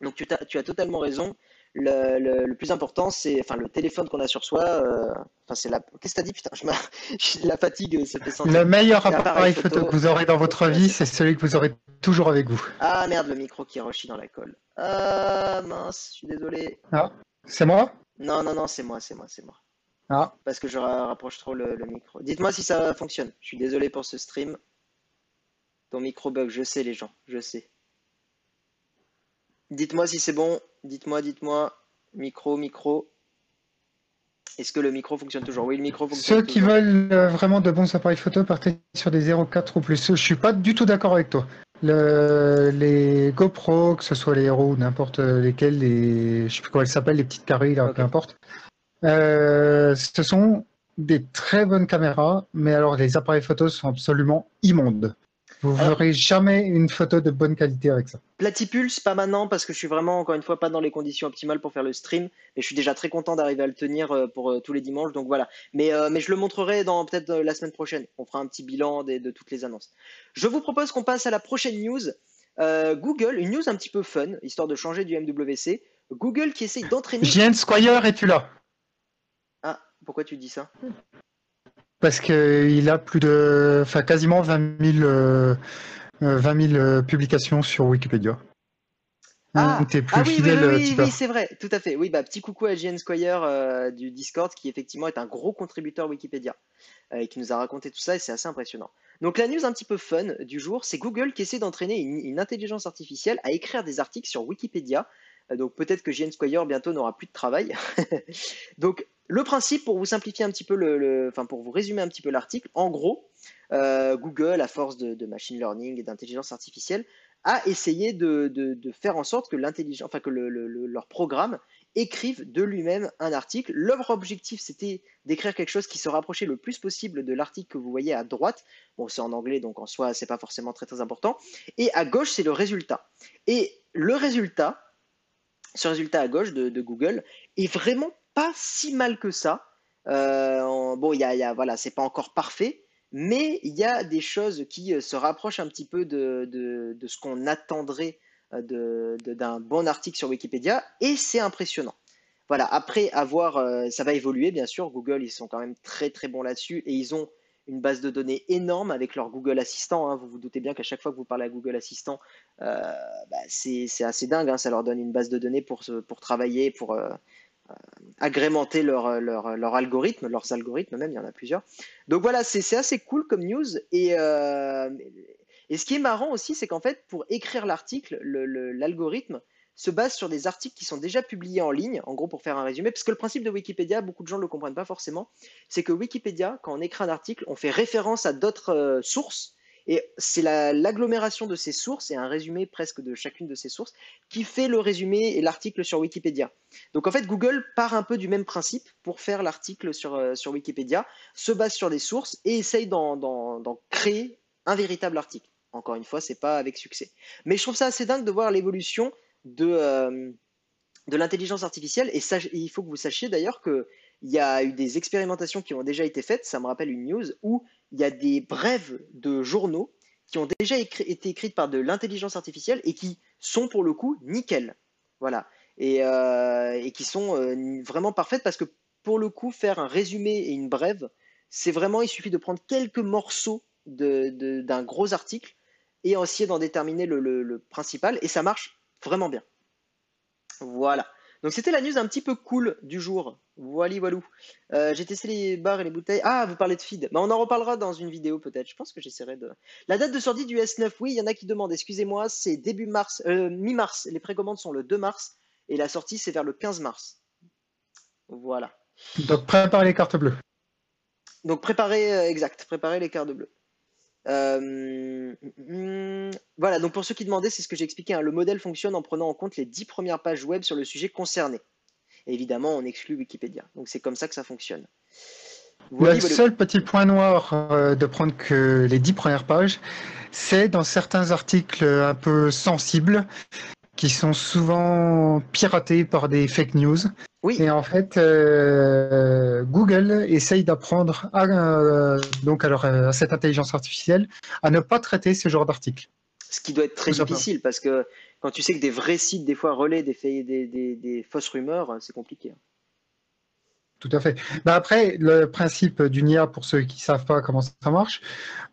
Donc tu, tu as totalement raison le, le, plus important, c'est enfin le téléphone qu'on a sur soi. Euh, enfin, c'est la. Qu'est-ce que t'as dit, putain je La fatigue se fait sentir.
Le meilleur appareil photo, que vous aurez dans votre vie, c'est celui que vous aurez toujours avec vous.
Ah merde, le micro qui rechie dans la colle. Ah mince, je suis désolé.
Ah, c'est moi?
Non, non, non, c'est moi, c'est moi, c'est moi.
Ah.
Parce que je rapproche trop le, le micro. Dites-moi si ça fonctionne. Je suis désolé pour ce stream. Ton micro bug, je sais les gens, je sais. Dites-moi si c'est bon. Dites-moi, dites-moi. Micro, micro. Est-ce que le micro fonctionne toujours? Oui, le micro fonctionne
Ceux qui veulent euh, vraiment de bons appareils photo, partez sur des 0,4 ou plus. Je suis pas du tout d'accord avec toi. Les GoPro, que ce soit les Hero ou n'importe lesquels, les, je sais plus comment elles s'appellent, les petites carrés, peu importe. Euh, ce sont des très bonnes caméras, mais alors les appareils photo sont absolument immondes. Vous ne verrez jamais une photo de bonne qualité avec ça.
Platypulse, pas maintenant parce que je suis vraiment encore une fois pas dans les conditions optimales pour faire le stream, mais je suis déjà très content d'arriver à le tenir euh, pour euh, tous les dimanches, donc voilà. Mais, euh, mais je le montrerai dans peut-être la semaine prochaine. On fera un petit bilan de, toutes les annonces. Je vous propose qu'on passe à la prochaine news. Google, une news un petit peu fun, histoire de changer du MWC. Google qui essaye d'entraîner.
Jens Squire, es-tu là?
Ah, pourquoi tu dis ça?
Parce qu'il a plus de, enfin quasiment 20 000, euh, euh, publications sur Wikipédia.
Ah, plus ah oui, oui, oui, c'est vrai, tout à fait. Oui, bah, petit coucou à JN Squire euh, du Discord qui effectivement est un gros contributeur Wikipédia et qui nous a raconté tout ça et c'est assez impressionnant. Donc la news un petit peu fun du jour, c'est Google qui essaie d'entraîner une, intelligence artificielle à écrire des articles sur Wikipédia. Donc peut-être que JN Squire bientôt n'aura plus de travail. donc le principe, pour vous simplifier un petit peu le, enfin pour vous résumer un petit peu l'article, en gros, euh, Google, à force de, machine learning et d'intelligence artificielle, a essayé de, faire en sorte que l'intelligence, enfin que leur programme écrive de lui-même un article. Leur objectif, c'était d'écrire quelque chose qui se rapprochait le plus possible de l'article que vous voyez à droite. Bon, c'est en anglais, donc en soi, c'est pas forcément très très important. Et à gauche, c'est le résultat. Et le résultat, ce résultat à gauche de, Google, est vraiment pas si mal que ça. Euh, bon, il y a, voilà, c'est pas encore parfait, mais il y a des choses qui euh, se rapprochent un petit peu de, de, ce qu'on attendrait euh, d'un bon article sur Wikipédia, et c'est impressionnant. Voilà, après avoir, ça va évoluer bien sûr. Google, ils sont quand même très très bons là-dessus, et ils ont une base de données énorme avec leur Google Assistant. Hein. Vous vous doutez bien qu'à chaque fois que vous parlez à Google Assistant, euh, bah, c'est assez dingue. Hein. Ça leur donne une base de données pour, pour travailler, pour euh, euh, agrémenter leur, leur, leur, algorithme, leurs algorithmes même, il y en a plusieurs. Donc voilà, c'est assez cool comme news. Et, et ce qui est marrant aussi, c'est qu'en fait, pour écrire l'article, l'algorithme se base sur des articles qui sont déjà publiés en ligne, en gros pour faire un résumé, parce que le principe de Wikipédia, beaucoup de gens ne le comprennent pas forcément, c'est que Wikipédia, quand on écrit un article, on fait référence à d'autres euh, sources, et c'est l'agglomération de ces sources et un résumé presque de chacune de ces sources qui fait le résumé et l'article sur Wikipédia. Donc en fait, Google part un peu du même principe pour faire l'article sur, euh, sur Wikipédia, se base sur des sources et essaye d'en créer un véritable article. Encore une fois, c'est pas avec succès. Mais je trouve ça assez dingue de voir l'évolution de, euh, de l'intelligence artificielle. Et il faut que vous sachiez d'ailleurs qu'il y a eu des expérimentations qui ont déjà été faites, ça me rappelle une news, où il y a des brèves de journaux qui ont déjà été écrites par de l'intelligence artificielle et qui sont pour le coup nickel. Voilà. Et, euh, qui sont euh, vraiment parfaites parce que pour le coup, faire un résumé et une brève, c'est vraiment, il suffit de prendre quelques morceaux d'un gros article et essayer d'en déterminer le, principal et ça marche vraiment bien. Voilà. Donc c'était la news un petit peu cool du jour. Voilà, voilou. Euh, j'ai testé les bars et les bouteilles. Ah, vous parlez de feed. Mais on en reparlera dans une vidéo peut-être. Je pense que j'essaierai de. La date de sortie du S9, oui, il y en a qui demandent. Excusez-moi, c'est début mars, euh, mi-mars. Les précommandes sont le 2 mars et la sortie c'est vers le 15 mars. Voilà.
Donc préparez les cartes bleues.
Donc préparez, euh, exact, préparez les cartes bleues. Euh, voilà, donc pour ceux qui demandaient, c'est ce que j'ai expliqué. Hein. le modèle fonctionne en prenant en compte les 10 premières pages web sur le sujet concerné. évidemment, on exclut Wikipédia. Donc c'est comme ça que ça fonctionne.
le seul petit point noir euh, de prendre que les 10 premières pages, c'est dans certains articles un peu sensibles qui sont souvent piratés par des fake news. Oui. Et en fait, euh, Google essaye d'apprendre à, euh, donc alors, à cette intelligence artificielle à ne pas traiter ce genre d'articles.
Ce qui doit être très difficile parce que quand tu sais que des vrais sites des fois relaient des, des, des, des fausses rumeurs, c'est compliqué. Hein.
Tout à fait. Bah, après, le principe d'une IA, pour ceux qui ne savent pas comment ça marche,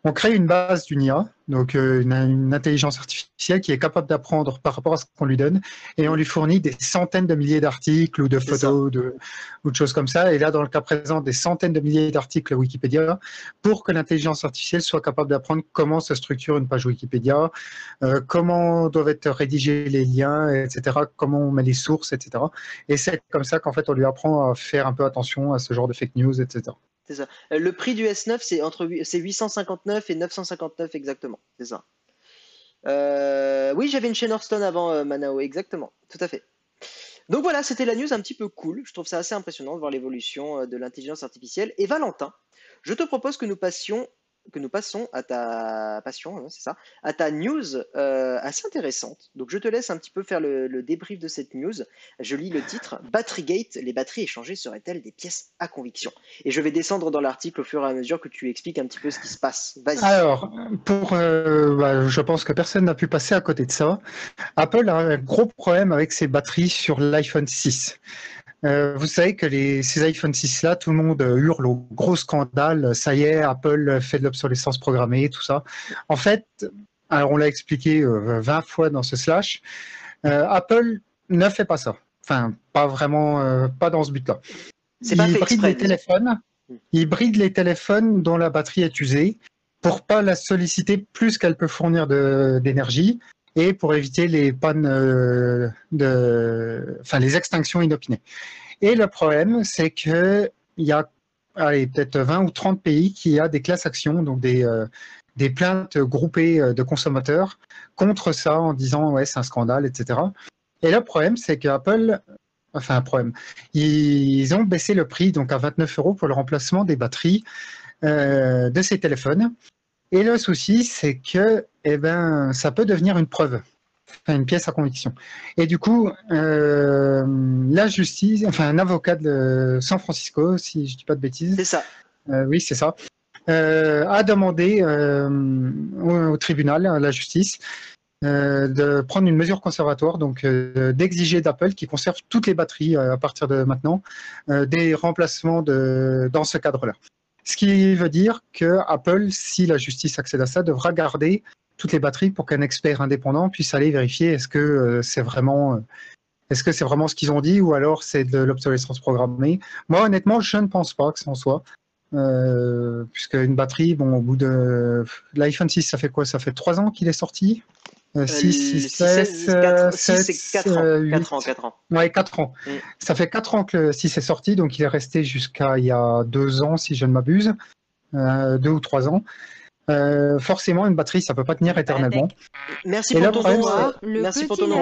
on crée une base d'une IA donc euh, une, intelligence artificielle qui est capable d'apprendre par rapport à ce qu'on lui donne, et on lui fournit des centaines de milliers d'articles ou de photos de, ou de choses comme ça. Et là, dans le cas présent, des centaines de milliers d'articles Wikipédia pour que l'intelligence artificielle soit capable d'apprendre comment se structure une page Wikipédia, euh, comment doivent être rédigés les liens, etc., comment on met les sources, etc. Et c'est comme ça qu'en fait, on lui apprend à faire un peu attention à ce genre de fake news, etc.
Euh, le prix du S9, c'est entre 859 et 959 exactement. C'est ça. Euh, oui, j'avais une chaîne Hearthstone avant euh, Manao, exactement. Tout à fait. Donc voilà, c'était la news un petit peu cool. Je trouve ça assez impressionnant de voir l'évolution de l'intelligence artificielle. Et Valentin, je te propose que nous passions que nous passons à ta passion, hein, c'est ça, à ta news euh, assez intéressante. Donc je te laisse un petit peu faire le, débrief de cette news. Je lis le titre Batterygate, les batteries échangées seraient-elles des pièces à conviction? Et je vais descendre dans l'article au fur et à mesure que tu expliques un petit peu ce qui se passe.
Vas-y. Alors, pour, euh, bah, je pense que personne n'a pu passer à côté de ça. Apple a un gros problème avec ses batteries sur l'iPhone 6. Euh, vous savez que les, ces iPhone 6 là, tout le monde hurle au gros scandale. Ça y est, Apple fait de l'obsolescence programmée, tout ça. En fait, alors on l'a expliqué 20 euh, fois dans ce slash. Euh, Apple ne fait pas ça. Enfin, pas vraiment, pas dans ce but-là. Il bride les téléphones. Il bride les téléphones dont la batterie est usée pour pas la solliciter plus qu'elle peut fournir d'énergie et pour éviter les pannes euh, enfin les extinctions inopinées. Et le problème, c'est que il y a peut-être 20 ou 30 pays qui a des classes actions, donc des, euh, des plaintes groupées euh, de consommateurs contre ça en disant ouais c'est un scandale, etc. Et le problème, c'est qu'Apple, enfin un problème, ils ont baissé le prix donc à 29 euros pour le remplacement des batteries de ces téléphones. Et le souci, c'est que eh ben, ça peut devenir une preuve, une pièce à conviction. Et du coup, euh, la justice, enfin un avocat de San Francisco, si je ne dis pas de bêtises.
C'est ça.
Euh, oui, c'est ça. Euh, a demandé au, tribunal, à la justice, de prendre une mesure conservatoire, donc d'exiger d'Apple qui conserve toutes les batteries à partir de maintenant, des remplacements de, dans ce cadre-là. Ce qui veut dire que Apple, si la justice accède à ça, devra garder toutes les batteries pour qu'un expert indépendant puisse aller vérifier est-ce que euh, c'est vraiment euh, est-ce que c'est vraiment ce qu'ils ont dit ou alors c'est de l'obsolescence programmée Moi, honnêtement, je ne pense pas que ça en soit. Euh, puisque une batterie, bon, au bout de l'iPhone 6, ça fait quoi? Ça fait 3 ans qu'il est sorti?
6, 6, 7, 4, 7, 4 ans. 4 ans, 4 ans.
Ouais, 4 ans. Mm. Ça fait 4 ans que le 6 est sorti, donc il est resté jusqu'à il y a 2 ans, si je ne m'abuse. 2 euh, ou 3 ans. Euh, forcément, une batterie, ça peut pas tenir éternellement.
Merci pour, ton nom,
le Merci pour ton nom,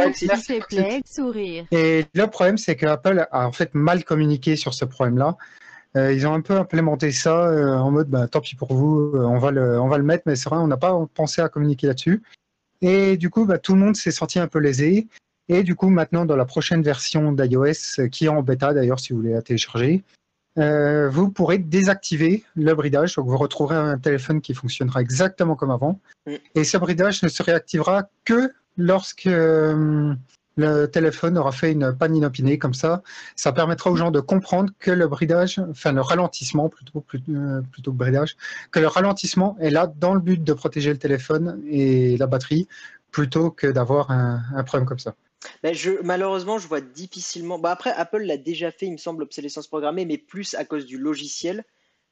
sourire.
Et le problème, c'est que Apple a en fait mal communiqué sur ce problème-là. Euh, ils ont un peu implémenté ça euh, en mode, bah, tant pis pour vous, on va le, on va le mettre, mais c'est vrai, on n'a pas pensé à communiquer là-dessus. Et du coup, bah, tout le monde s'est senti un peu lésé. Et du coup, maintenant, dans la prochaine version d'iOS, qui est en bêta d'ailleurs, si vous voulez la télécharger, euh, vous pourrez désactiver le bridage. Donc, vous retrouverez un téléphone qui fonctionnera exactement comme avant. Mm. Et ce bridage ne se réactivera que lorsque euh, le téléphone aura fait une panne inopinée. Comme ça, ça permettra aux gens de comprendre que le bridage, enfin le ralentissement plutôt, euh, plutôt, que bridage, que le ralentissement est là dans le but de protéger le téléphone et la batterie plutôt que d'avoir un problème comme ça.
Ben, malheureusement, je vois difficilement. Bah après, Apple l'a déjà fait, il me semble, obsolescence programmée, mais plus à cause du logiciel,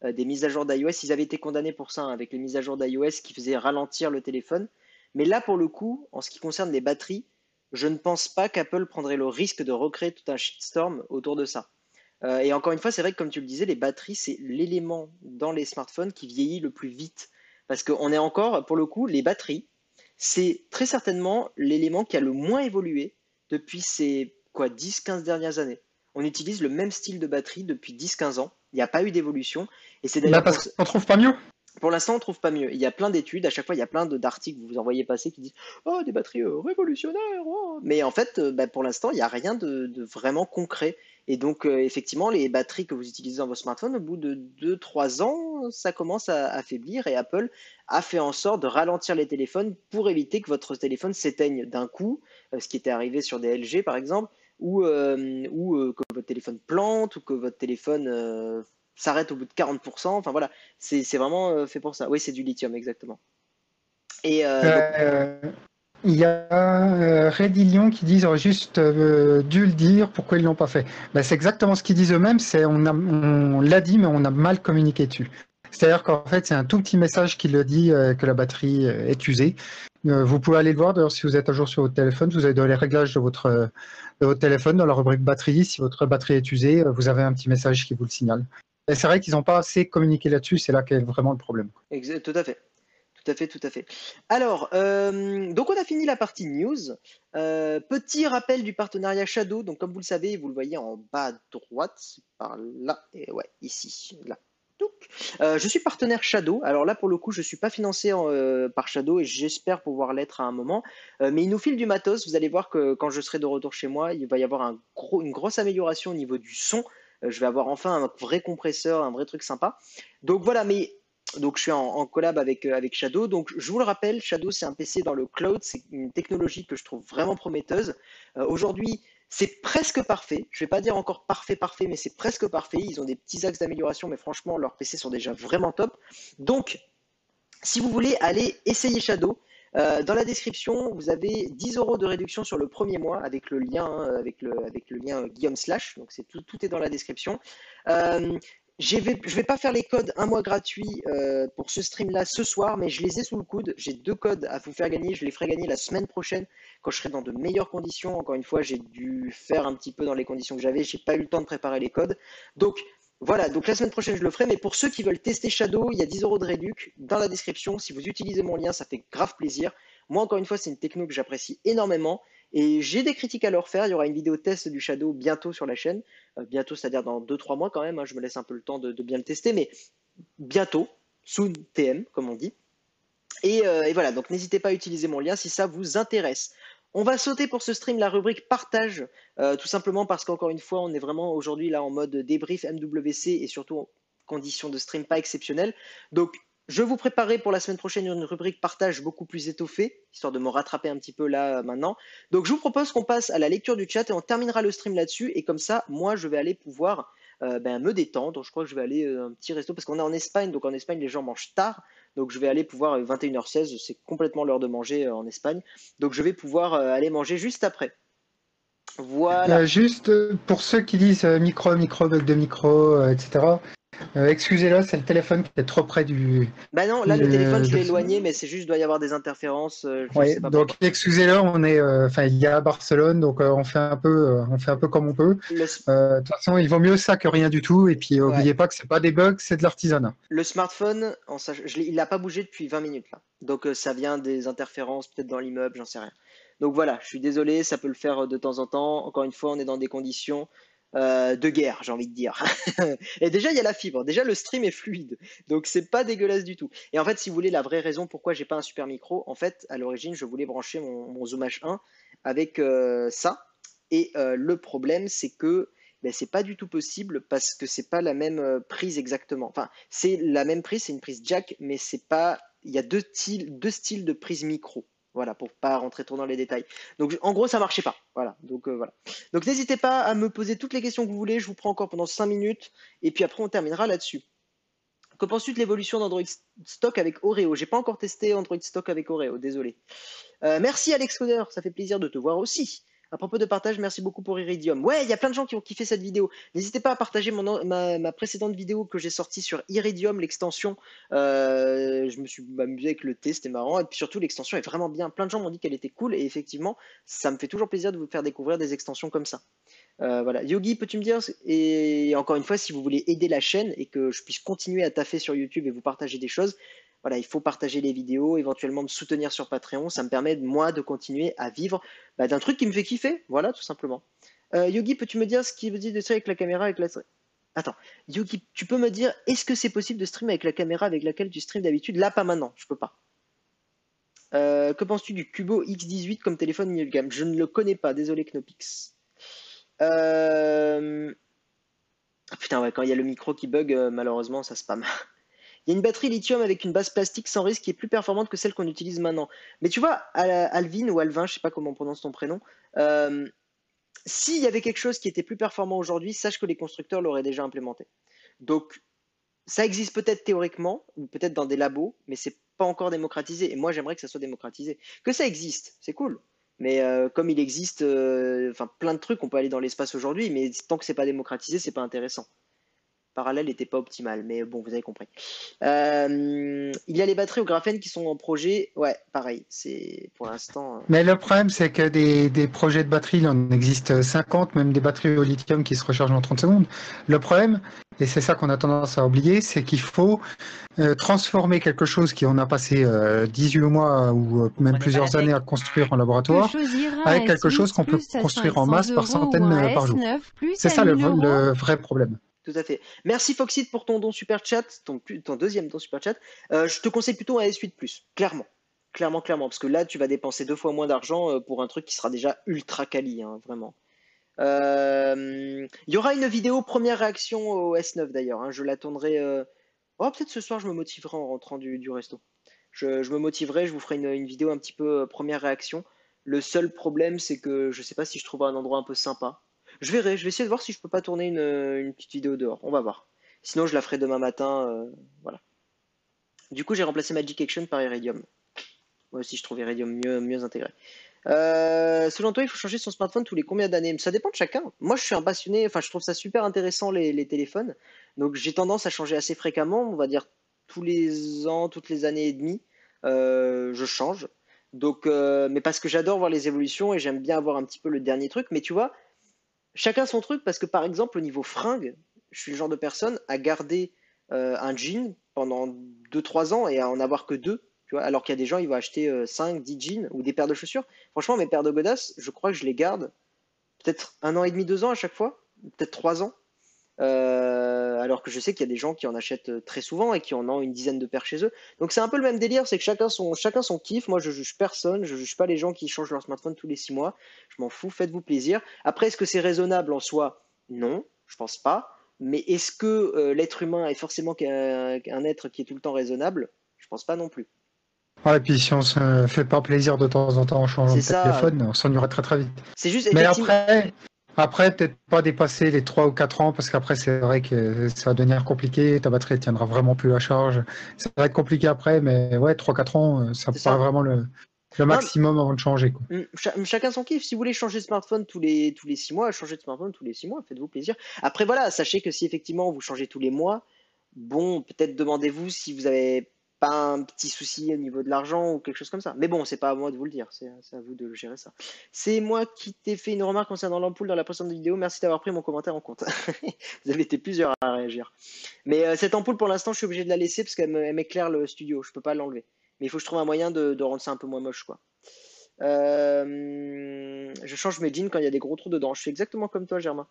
euh, des mises à jour d'iOS. Ils avaient été condamnés pour ça, hein, avec les mises à jour d'iOS qui faisaient ralentir le téléphone. Mais là, pour le coup, en ce qui concerne les batteries, je ne pense pas qu'Apple prendrait le risque de recréer tout un shitstorm autour de ça. Euh, et encore une fois, c'est vrai que comme tu le disais, les batteries, c'est l'élément dans les smartphones qui vieillit le plus vite. Parce qu'on est encore, pour le coup, les batteries, c'est très certainement l'élément qui a le moins évolué depuis ces quoi 10-15 dernières années. On utilise le même style de batterie depuis 10-15 ans. Il n'y a pas eu d'évolution.
Et c'est d'ailleurs. Bah parce qu'on trouve pas mieux.
Pour l'instant, on trouve pas mieux. Il y a plein d'études, à chaque fois, il y a plein d'articles que vous envoyez passer qui disent Oh, des batteries euh, révolutionnaires oh. Mais en fait, euh, bah, pour l'instant, il n'y a rien de, vraiment concret. Et donc, euh, effectivement, les batteries que vous utilisez dans vos smartphones, au bout de 2-3 ans, ça commence à affaiblir. Et Apple a fait en sorte de ralentir les téléphones pour éviter que votre téléphone s'éteigne d'un coup, ce qui était arrivé sur des LG par exemple, ou que votre téléphone plante, ou que votre téléphone s'arrête au bout de 40%. Enfin voilà, c'est vraiment euh, fait pour ça. Oui, c'est du lithium, exactement.
Et euh, euh, il y a Redillion qui disent juste dû le dire, pourquoi ils l'ont pas fait ben, C'est exactement ce qu'ils disent eux-mêmes, c'est on, l'a dit, mais on a mal communiqué dessus. C'est-à-dire qu'en fait, c'est un tout petit message qui le dit que la batterie est usée. vous pouvez aller le voir, d'ailleurs, si vous êtes à jour sur votre téléphone, vous avez dans les réglages de votre téléphone, dans la rubrique batterie, si votre batterie est usée, vous avez un petit message qui vous le signale c'est vrai qu'ils n'ont pas assez communiqué là-dessus, c'est là qu'est vraiment le problème.
Exact, tout à fait. Tout à fait, tout à fait. Alors, euh, donc on a fini la partie news. Euh, petit rappel du partenariat Shadow. Donc, comme vous le savez, vous le voyez en bas à droite, par là, et ouais, ici, là. Euh, je suis partenaire Shadow. Alors là, pour le coup, je ne suis pas financé par Shadow et j'espère pouvoir l'être à un moment. mais il nous file du matos. Vous allez voir que quand je serai de retour chez moi, il va y avoir une grosse amélioration au niveau du son. Euh, je vais avoir enfin un vrai compresseur, un vrai truc sympa. Donc voilà, mais donc je suis en, collab avec, euh, avec Shadow. Donc je vous le rappelle, Shadow c'est un PC dans le cloud, c'est une technologie que je trouve vraiment prometteuse. Euh, aujourd'hui, c'est presque parfait. Je ne vais pas dire encore parfait, parfait, mais c'est presque parfait. Ils ont des petits axes d'amélioration, mais franchement, leurs PC sont déjà vraiment top. Donc, si vous voulez aller essayer Shadow, euh, dans la description, vous avez 10 euros de réduction sur le premier mois avec le lien, hein, avec le, lien Guillaume Slash. Donc tout, tout est dans la description. Euh, je vais, vais pas faire les codes un mois gratuit euh, pour ce stream-là ce soir, mais je les ai sous le coude. J'ai deux codes à vous faire gagner. Je les ferai gagner la semaine prochaine quand je serai dans de meilleures conditions. Encore une fois, j'ai dû faire un petit peu dans les conditions que j'avais. J'ai pas eu le temps de préparer les codes. Donc, voilà, donc la semaine prochaine je le ferai, mais pour ceux qui veulent tester Shadow, il y a 10 euros de réduc dans la description. Si vous utilisez mon lien, ça fait grave plaisir. Moi, encore une fois, c'est une techno que j'apprécie énormément et j'ai des critiques à leur faire. Il y aura une vidéo test du Shadow bientôt sur la chaîne. Euh, bientôt, c'est-à-dire dans 2-3 mois quand même. Hein. je me laisse un peu le temps de, bien le tester, mais bientôt, soon TM, comme on dit. Euh, et voilà, donc n'hésitez pas à utiliser mon lien si ça vous intéresse. On va sauter pour ce stream la rubrique partage, euh, tout simplement parce qu'encore une fois, on est vraiment aujourd'hui là en mode débrief MWC et surtout en conditions de stream pas exceptionnelles. Donc, je vous préparerai pour la semaine prochaine une rubrique partage beaucoup plus étoffée, histoire de me rattraper un petit peu là euh, maintenant. Donc, je vous propose qu'on passe à la lecture du chat et on terminera le stream là-dessus. Et comme ça, moi, je vais aller pouvoir ben, me détendre. Je crois que je vais aller un petit resto parce qu'on est en Espagne, donc en Espagne les gens mangent tard. Donc je vais aller pouvoir 21h16, c'est complètement l'heure de manger en Espagne. Donc je vais pouvoir aller manger juste après. Voilà.
juste pour ceux qui disent micro, micro, bug de micro, etc. Euh, excusez-le, c'est le téléphone qui est trop près du.
Bah non, là le téléphone je l'ai éloigné, mais c'est juste doit y avoir des interférences.
Euh, donc excusez-le, on est, euh, enfin il y a Barcelone, donc on fait un peu, on fait un peu comme on peut. De toute façon, il vaut mieux ça que rien du tout. Et puis n'oubliez pas que c'est pas des bugs, c'est de l'artisanat.
Le smartphone, en il n'a pas bougé depuis 20 minutes là, donc ça vient des interférences peut-être dans l'immeuble, j'en sais rien. Donc voilà, je suis désolé, ça peut le faire de temps en temps. Encore une fois, on est dans des conditions euh, de guerre, j'ai envie de dire. et déjà, il y a la fibre. Déjà, le stream est fluide. Donc, c'est pas dégueulasse du tout. Et en fait, si vous voulez la vraie raison pourquoi j'ai pas un super micro, en fait, à l'origine, je voulais brancher mon, Zoom H1 avec euh, ça. Et euh, le problème, c'est que ben, c'est pas du tout possible parce que c'est pas la même prise exactement. Enfin, c'est la même prise, c'est une prise jack, mais c'est pas. Il y a deux deux styles de prise micro. Voilà, pour pas rentrer trop dans les détails. Donc en gros, ça marchait pas. Voilà. Donc euh, voilà. Donc n'hésitez pas à me poser toutes les questions que vous voulez. Je vous prends encore pendant 5 minutes et puis après on terminera là-dessus. Que penses-tu de l'évolution d'Android Stock avec Oreo? J'ai pas encore testé Android Stock avec Oreo, désolé. Euh, merci Alex Coder, ça fait plaisir de te voir aussi. À propos de partage, merci beaucoup pour Iridium. Ouais, il y a plein de gens qui ont kiffé cette vidéo. N'hésitez pas à partager ma, précédente vidéo que j'ai sortie sur Iridium, l'extension. Euh, je me suis amusé avec le test, c'était marrant. Et puis surtout, l'extension est vraiment bien. Plein de gens m'ont dit qu'elle était cool. Et effectivement, ça me fait toujours plaisir de vous faire découvrir des extensions comme ça. Euh, voilà. Yogi, peux-tu me dire Et encore une fois, si vous voulez aider la chaîne et que je puisse continuer à taffer sur YouTube et vous partager des choses, voilà, il faut partager les vidéos, éventuellement me soutenir sur Patreon. Ça me permet, moi, de continuer à vivre bah, d'un truc qui me fait kiffer. Voilà, tout simplement. Euh, Yogi, peux-tu me dire ce qu'il veut dire de ça avec la caméra avec la... Attends, Yogi, tu peux me dire, est-ce que c'est possible de streamer avec la caméra avec laquelle tu streams d'habitude? Là, pas maintenant, je peux pas. Euh, que penses-tu du Cubo X18 comme téléphone milieu de gamme? Je ne le connais pas, désolé Knopix. Euh, ah, putain, ouais, quand il y a le micro qui bug, malheureusement, ça spam. Il y a une batterie lithium avec une base plastique sans risque qui est plus performante que celle qu'on utilise maintenant. Mais tu vois, Alvin ou Alvin, je sais pas comment on prononce ton prénom, euh, s'il y avait quelque chose qui était plus performant aujourd'hui, sache que les constructeurs l'auraient déjà implémenté. Donc, ça existe peut-être théoriquement, ou peut-être dans des labos, mais c'est pas encore démocratisé. Et moi, j'aimerais que ça soit démocratisé. Que ça existe, c'est cool. Mais euh, comme il existe euh, plein de trucs, on peut aller dans l'espace aujourd'hui, mais tant que c'est pas démocratisé, c'est pas intéressant parallèle n'était pas optimal, mais bon, vous avez compris. Euh, il y a les batteries au graphène qui sont en projet. Ouais, pareil, c'est pour l'instant. Euh,
mais le problème, c'est que des, projets de batterie, il en existe 50, même des batteries au lithium qui se rechargent en 30 secondes. Le problème, et c'est ça qu'on a tendance à oublier, c'est qu'il faut euh, transformer quelque chose qui on a passé 18 mois ou même plusieurs années à construire en laboratoire avec quelque chose qu'on peut construire en masse par centaines par jour. C'est ça le vrai problème.
Tout à fait. Merci Foxit pour ton don super chat, ton, deuxième don super chat. Euh, je te conseille plutôt un S8 Plus, clairement. Clairement, clairement, parce que là, tu vas dépenser deux fois moins d'argent euh, pour un truc qui sera déjà ultra quali, hein, vraiment. Euh, il y aura une vidéo première réaction au S9 d'ailleurs. Hein, je l'attendrai. Oh, peut-être ce soir, je me motiverai en rentrant du, resto. Je, me motiverai, je vous ferai une, vidéo un petit peu première réaction. Le seul problème, c'est que je ne sais pas si je trouverai un endroit un peu sympa. Je verrai, je vais essayer de voir si je peux pas tourner une, petite vidéo dehors. On va voir. Sinon, je la ferai demain matin. Euh, voilà. Du coup, j'ai remplacé Magic Action par Iridium. Moi aussi, je trouve Iridium mieux, mieux intégré. Euh, selon toi, il faut changer son smartphone tous les combien d'années? Ça dépend de chacun. Moi, je suis un passionné, enfin, je trouve ça super intéressant les, téléphones. Donc, j'ai tendance à changer assez fréquemment, on va dire tous les ans, toutes les années et demie. Euh, je change. Donc, mais parce que j'adore voir les évolutions et j'aime bien avoir un petit peu le dernier truc. Mais tu vois, chacun son truc parce que par exemple au niveau fringues, je suis le genre de personne à garder euh, un jean pendant 2-3 ans et à en avoir que deux. Tu vois, alors qu'il y a des gens, ils vont acheter 5, euh, 10 jeans ou des paires de chaussures. Franchement, mes paires de godasses, je crois que je les garde peut-être un an et demi, deux ans à chaque fois, peut-être trois ans. Euh, alors que je sais qu'il y a des gens qui en achètent euh, très souvent et qui en ont une dizaine de paires chez eux. Donc c'est un peu le même délire, c'est que chacun son, chacun son kiff. Moi je juge personne, je juge pas les gens qui changent leur smartphone tous les six mois. Je m'en fous, faites-vous plaisir. Après, est-ce que c'est raisonnable en soi? Non, je pense pas. Mais est-ce que euh, l'être humain est forcément qu'un, être qui est tout le temps raisonnable? Je pense pas non plus.
Ouais, et puis si on se fait pas plaisir de temps en temps en changeant de téléphone, on s'ennuierait très très vite.
C'est juste.
Mais après, Après, peut-être pas dépasser les 3 ou 4 ans, parce qu'après, c'est vrai que ça va devenir compliqué. Ta batterie ne tiendra vraiment plus la charge. Ça va être compliqué après, mais ouais, 3-4 ans, euh, ça me paraît vraiment le, maximum avant de changer.
Mm, chacun son kiff. Si vous voulez changer de smartphone tous les, tous les 6 mois, changez de smartphone tous les 6 mois, faites-vous plaisir. Après, voilà, sachez que si effectivement vous changez tous les mois, bon, peut-être demandez-vous si vous avez pas un petit souci au niveau de l'argent ou quelque chose comme ça. Mais bon, c'est pas à moi de vous le dire, c'est à vous de gérer ça. C'est moi qui t'ai fait une remarque concernant l'ampoule dans la précédente vidéo. Merci d'avoir pris mon commentaire en compte. vous avez été plusieurs à réagir. Mais euh, cette ampoule, pour l'instant, je suis obligé de la laisser parce qu'elle m'éclaire le studio. Je peux pas l'enlever. Mais il faut que je trouve un moyen de, rendre ça un peu moins moche, quoi. Euh, je change mes jeans quand il y a des gros trous dedans. Je fais exactement comme toi, Germain.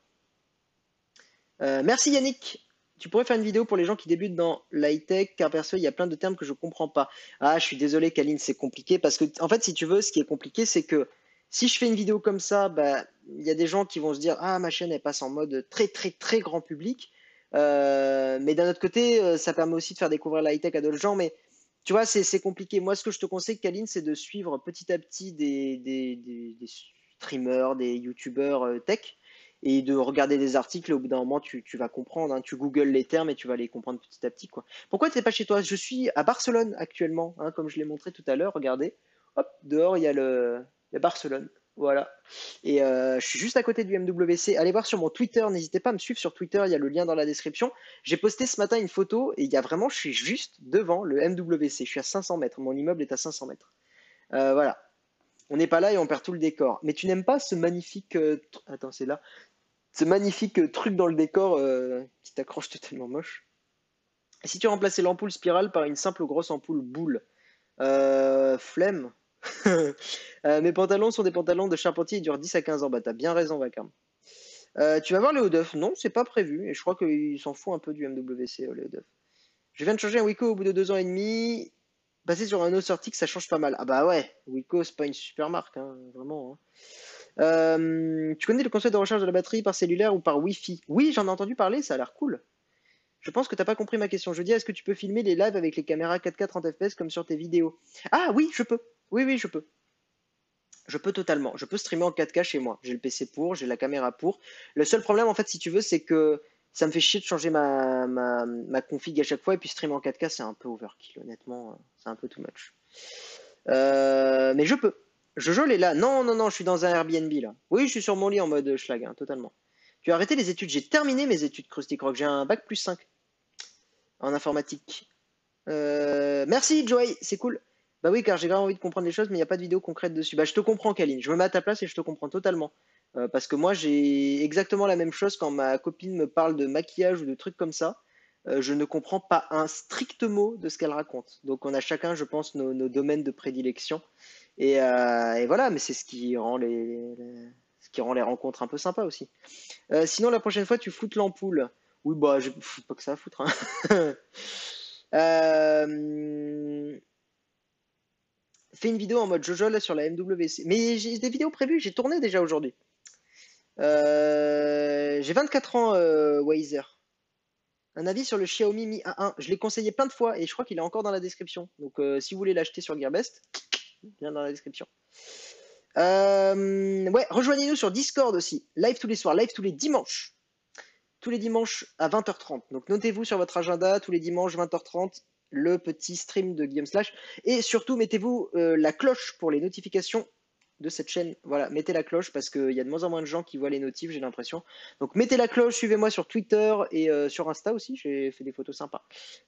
Euh, merci Yannick tu pourrais faire une vidéo pour les gens qui débutent dans l'high-tech, car perso, il y a plein de termes que je comprends pas. Ah, je suis désolé, Kaline, c'est compliqué, parce que, en fait, si tu veux, ce qui est compliqué, c'est que si je fais une vidéo comme ça, bah, il y a des gens qui vont se dire, ah, ma chaîne, elle passe en mode très, très, très grand public. Euh, mais d'un autre côté, euh, ça permet aussi de faire découvrir l'high-tech à d'autres gens, mais tu vois, c'est compliqué. Moi, ce que je te conseille, Kaline, c'est de suivre petit à petit des, des, des streamers, des youtubeurs euh, tech, et de regarder des articles. au bout d'un moment, tu, vas comprendre. Hein. tu googles les termes et tu vas les comprendre petit à petit. Quoi. Pourquoi tu n'es pas chez toi? Je suis à Barcelone actuellement, hein, comme je l'ai montré tout à l'heure. Regardez, hop, dehors, il y a le, Barcelone. Voilà. Et euh, je suis juste à côté du MWC. Allez voir sur mon Twitter. N'hésitez pas à me suivre sur Twitter. Il y a le lien dans la description. J'ai posté ce matin une photo et il y a vraiment, je suis juste devant le MWC. Je suis à 500 mètres. Mon immeuble est à 500 mètres. Euh, voilà. On n'est pas là et on perd tout le décor. Mais tu n'aimes pas ce magnifique. Euh, attends, c'est là ce magnifique truc dans le décor euh, qui t'accroche totalement moche. Si tu remplaçais l'ampoule spirale par une simple grosse ampoule boule, euh, flemme. Euh, mes pantalons sont des pantalons de charpentier, ils durent 10 à 15 ans. Bah t'as bien raison, Vacarme. tu vas voir Léo Duff Non, c'est pas prévu. Et je crois qu'il s'en fout un peu du MWC, Léo Duff. Je viens de changer un Wiko au bout de deux ans et demi. Passer sur un autre sorti ça change pas mal. Ah bah ouais, Wiko c'est pas une super marque, hein, vraiment. Hein. Euh, tu connais le concept de recharge de la batterie par cellulaire ou par Wi-Fi? Oui, j'en ai entendu parler, ça a l'air cool. Je pense que tu n'as pas compris ma question. Je dis, est-ce que tu peux filmer les lives avec les caméras 4K 30 fps comme sur tes vidéos? Ah oui, je peux. Oui, oui, je peux. Je peux totalement. Je peux streamer en 4K chez moi. J'ai le PC pour, j'ai la caméra pour. Le seul problème, en fait, si tu veux, c'est que ça me fait chier de changer ma, ma, config à chaque fois. Et puis streamer en 4K, c'est un peu overkill, honnêtement. C'est un peu too much. Euh, mais je peux. Jojo est là. Non, non, non, je suis dans un Airbnb là. Oui, je suis sur mon lit en mode schlag, hein, totalement. Tu as arrêté les études. J'ai terminé mes études Krusty Rock. J'ai un bac plus 5 en informatique. Euh, merci Joey, c'est cool. Bah oui, car j'ai vraiment envie de comprendre les choses, mais il n'y a pas de vidéo concrète dessus. Bah je te comprends, Kaline. Je me mets à ta place et je te comprends totalement. Euh, parce que moi, j'ai exactement la même chose quand ma copine me parle de maquillage ou de trucs comme ça. Euh, je ne comprends pas un strict mot de ce qu'elle raconte. Donc on a chacun, je pense, nos domaines de prédilection. Euh, et, voilà, mais c'est ce qui rend les, ce qui rend les rencontres un peu sympas aussi. Euh, sinon, la prochaine fois, tu foutes l'ampoule. Oui, bah, je pas que ça à foutre. Hein. Euh, fais une vidéo en mode Jojo là sur la MWC. Mais j'ai des vidéos prévues, j'ai tourné déjà aujourd'hui. j'ai 24 ans, Wazer. Un avis sur le Xiaomi Mi A1. Je l'ai conseillé plein de fois et je crois qu'il est encore dans la description. Donc si vous voulez l'acheter sur Gearbest, bien dans la description. Euh, ouais, rejoignez-nous sur Discord aussi. Live tous les soirs, live tous les dimanches. Tous les dimanches à 20h30. Donc notez-vous sur votre agenda, tous les dimanches 20h30, le petit stream de Guillaume Slash. Et surtout, mettez-vous euh, la cloche pour les notifications de cette chaîne. Voilà, mettez la cloche parce qu'il y a de moins en moins de gens qui voient les notifs, j'ai l'impression. Donc mettez la cloche, suivez-moi sur Twitter et euh, sur Insta aussi, j'ai fait des photos sympas.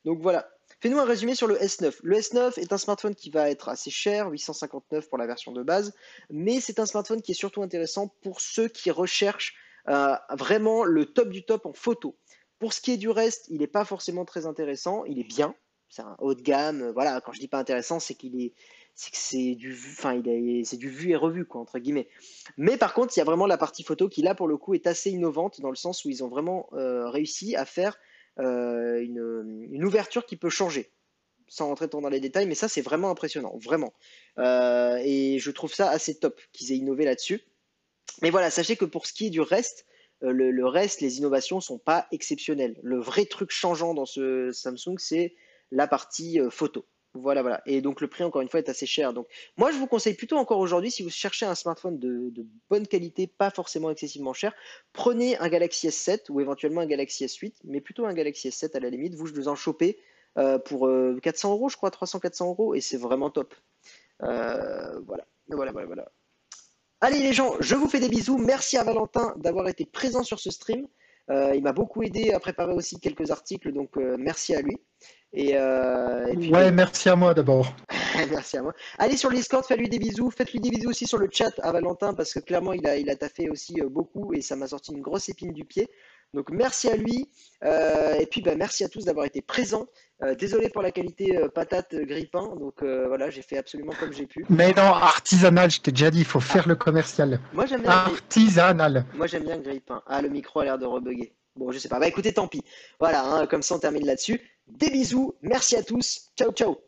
Donc voilà, fais-nous un résumé sur le S9. Le S9 est un smartphone qui va être assez cher, 859 pour la version de base, mais c'est un smartphone qui est surtout intéressant pour ceux qui recherchent euh, vraiment le top du top en photo. Pour ce qui est du reste, il n'est pas forcément très intéressant, il est bien, c'est un haut de gamme. Voilà, quand je dis pas intéressant, c'est qu'il est, c'est que c'est du vu, enfin du vu et revu quoi entre guillemets. Mais par contre, il y a vraiment la partie photo qui là pour le coup est assez innovante dans le sens où ils ont vraiment euh, réussi à faire euh, une, ouverture qui peut changer, sans rentrer dans les détails, mais ça c'est vraiment impressionnant, vraiment. Euh, et je trouve ça assez top qu'ils aient innové là-dessus. Mais voilà, sachez que pour ce qui est du reste, le, le, reste, les innovations sont pas exceptionnelles. Le vrai truc changeant dans ce Samsung, c'est la partie photo. Voilà, voilà. Et donc le prix, encore une fois, est assez cher. Donc moi, je vous conseille plutôt encore aujourd'hui, si vous cherchez un smartphone de, bonne qualité, pas forcément excessivement cher, prenez un Galaxy S7 ou éventuellement un Galaxy S8, mais plutôt un Galaxy S7 à la limite. Vous, je vous en chopez euh, pour 400 euh, euros, je crois, 300-400 euros, et c'est vraiment top. Euh, voilà, voilà, voilà, voilà. Allez les gens, je vous fais des bisous. Merci à Valentin d'avoir été présent sur ce stream. il m'a beaucoup aidé à préparer aussi quelques articles, donc merci à lui. Et,
euh, ouais, merci à moi d'abord.
merci à moi. Allez sur le Discord, faites-lui des bisous. Faites-lui des bisous aussi sur le chat à Valentin parce que clairement, il a, il a taffé aussi euh, beaucoup et ça m'a sorti une grosse épine du pied. Donc merci à lui. Euh, et puis bah, merci à tous d'avoir été présents. désolé pour la qualité patate grippin. Donc voilà, j'ai fait absolument comme j'ai pu.
Mais non, artisanal, je t'ai déjà dit, il faut faire le commercial.
Moi j'aime bien.
Artisanal.
Moi j'aime bien grippin. Ah, le micro a l'air de rebugger. Bon, je sais pas. Bah écoutez, tant pis. Voilà, hein, comme ça on termine là-dessus. Des bisous, merci à tous, ciao ciao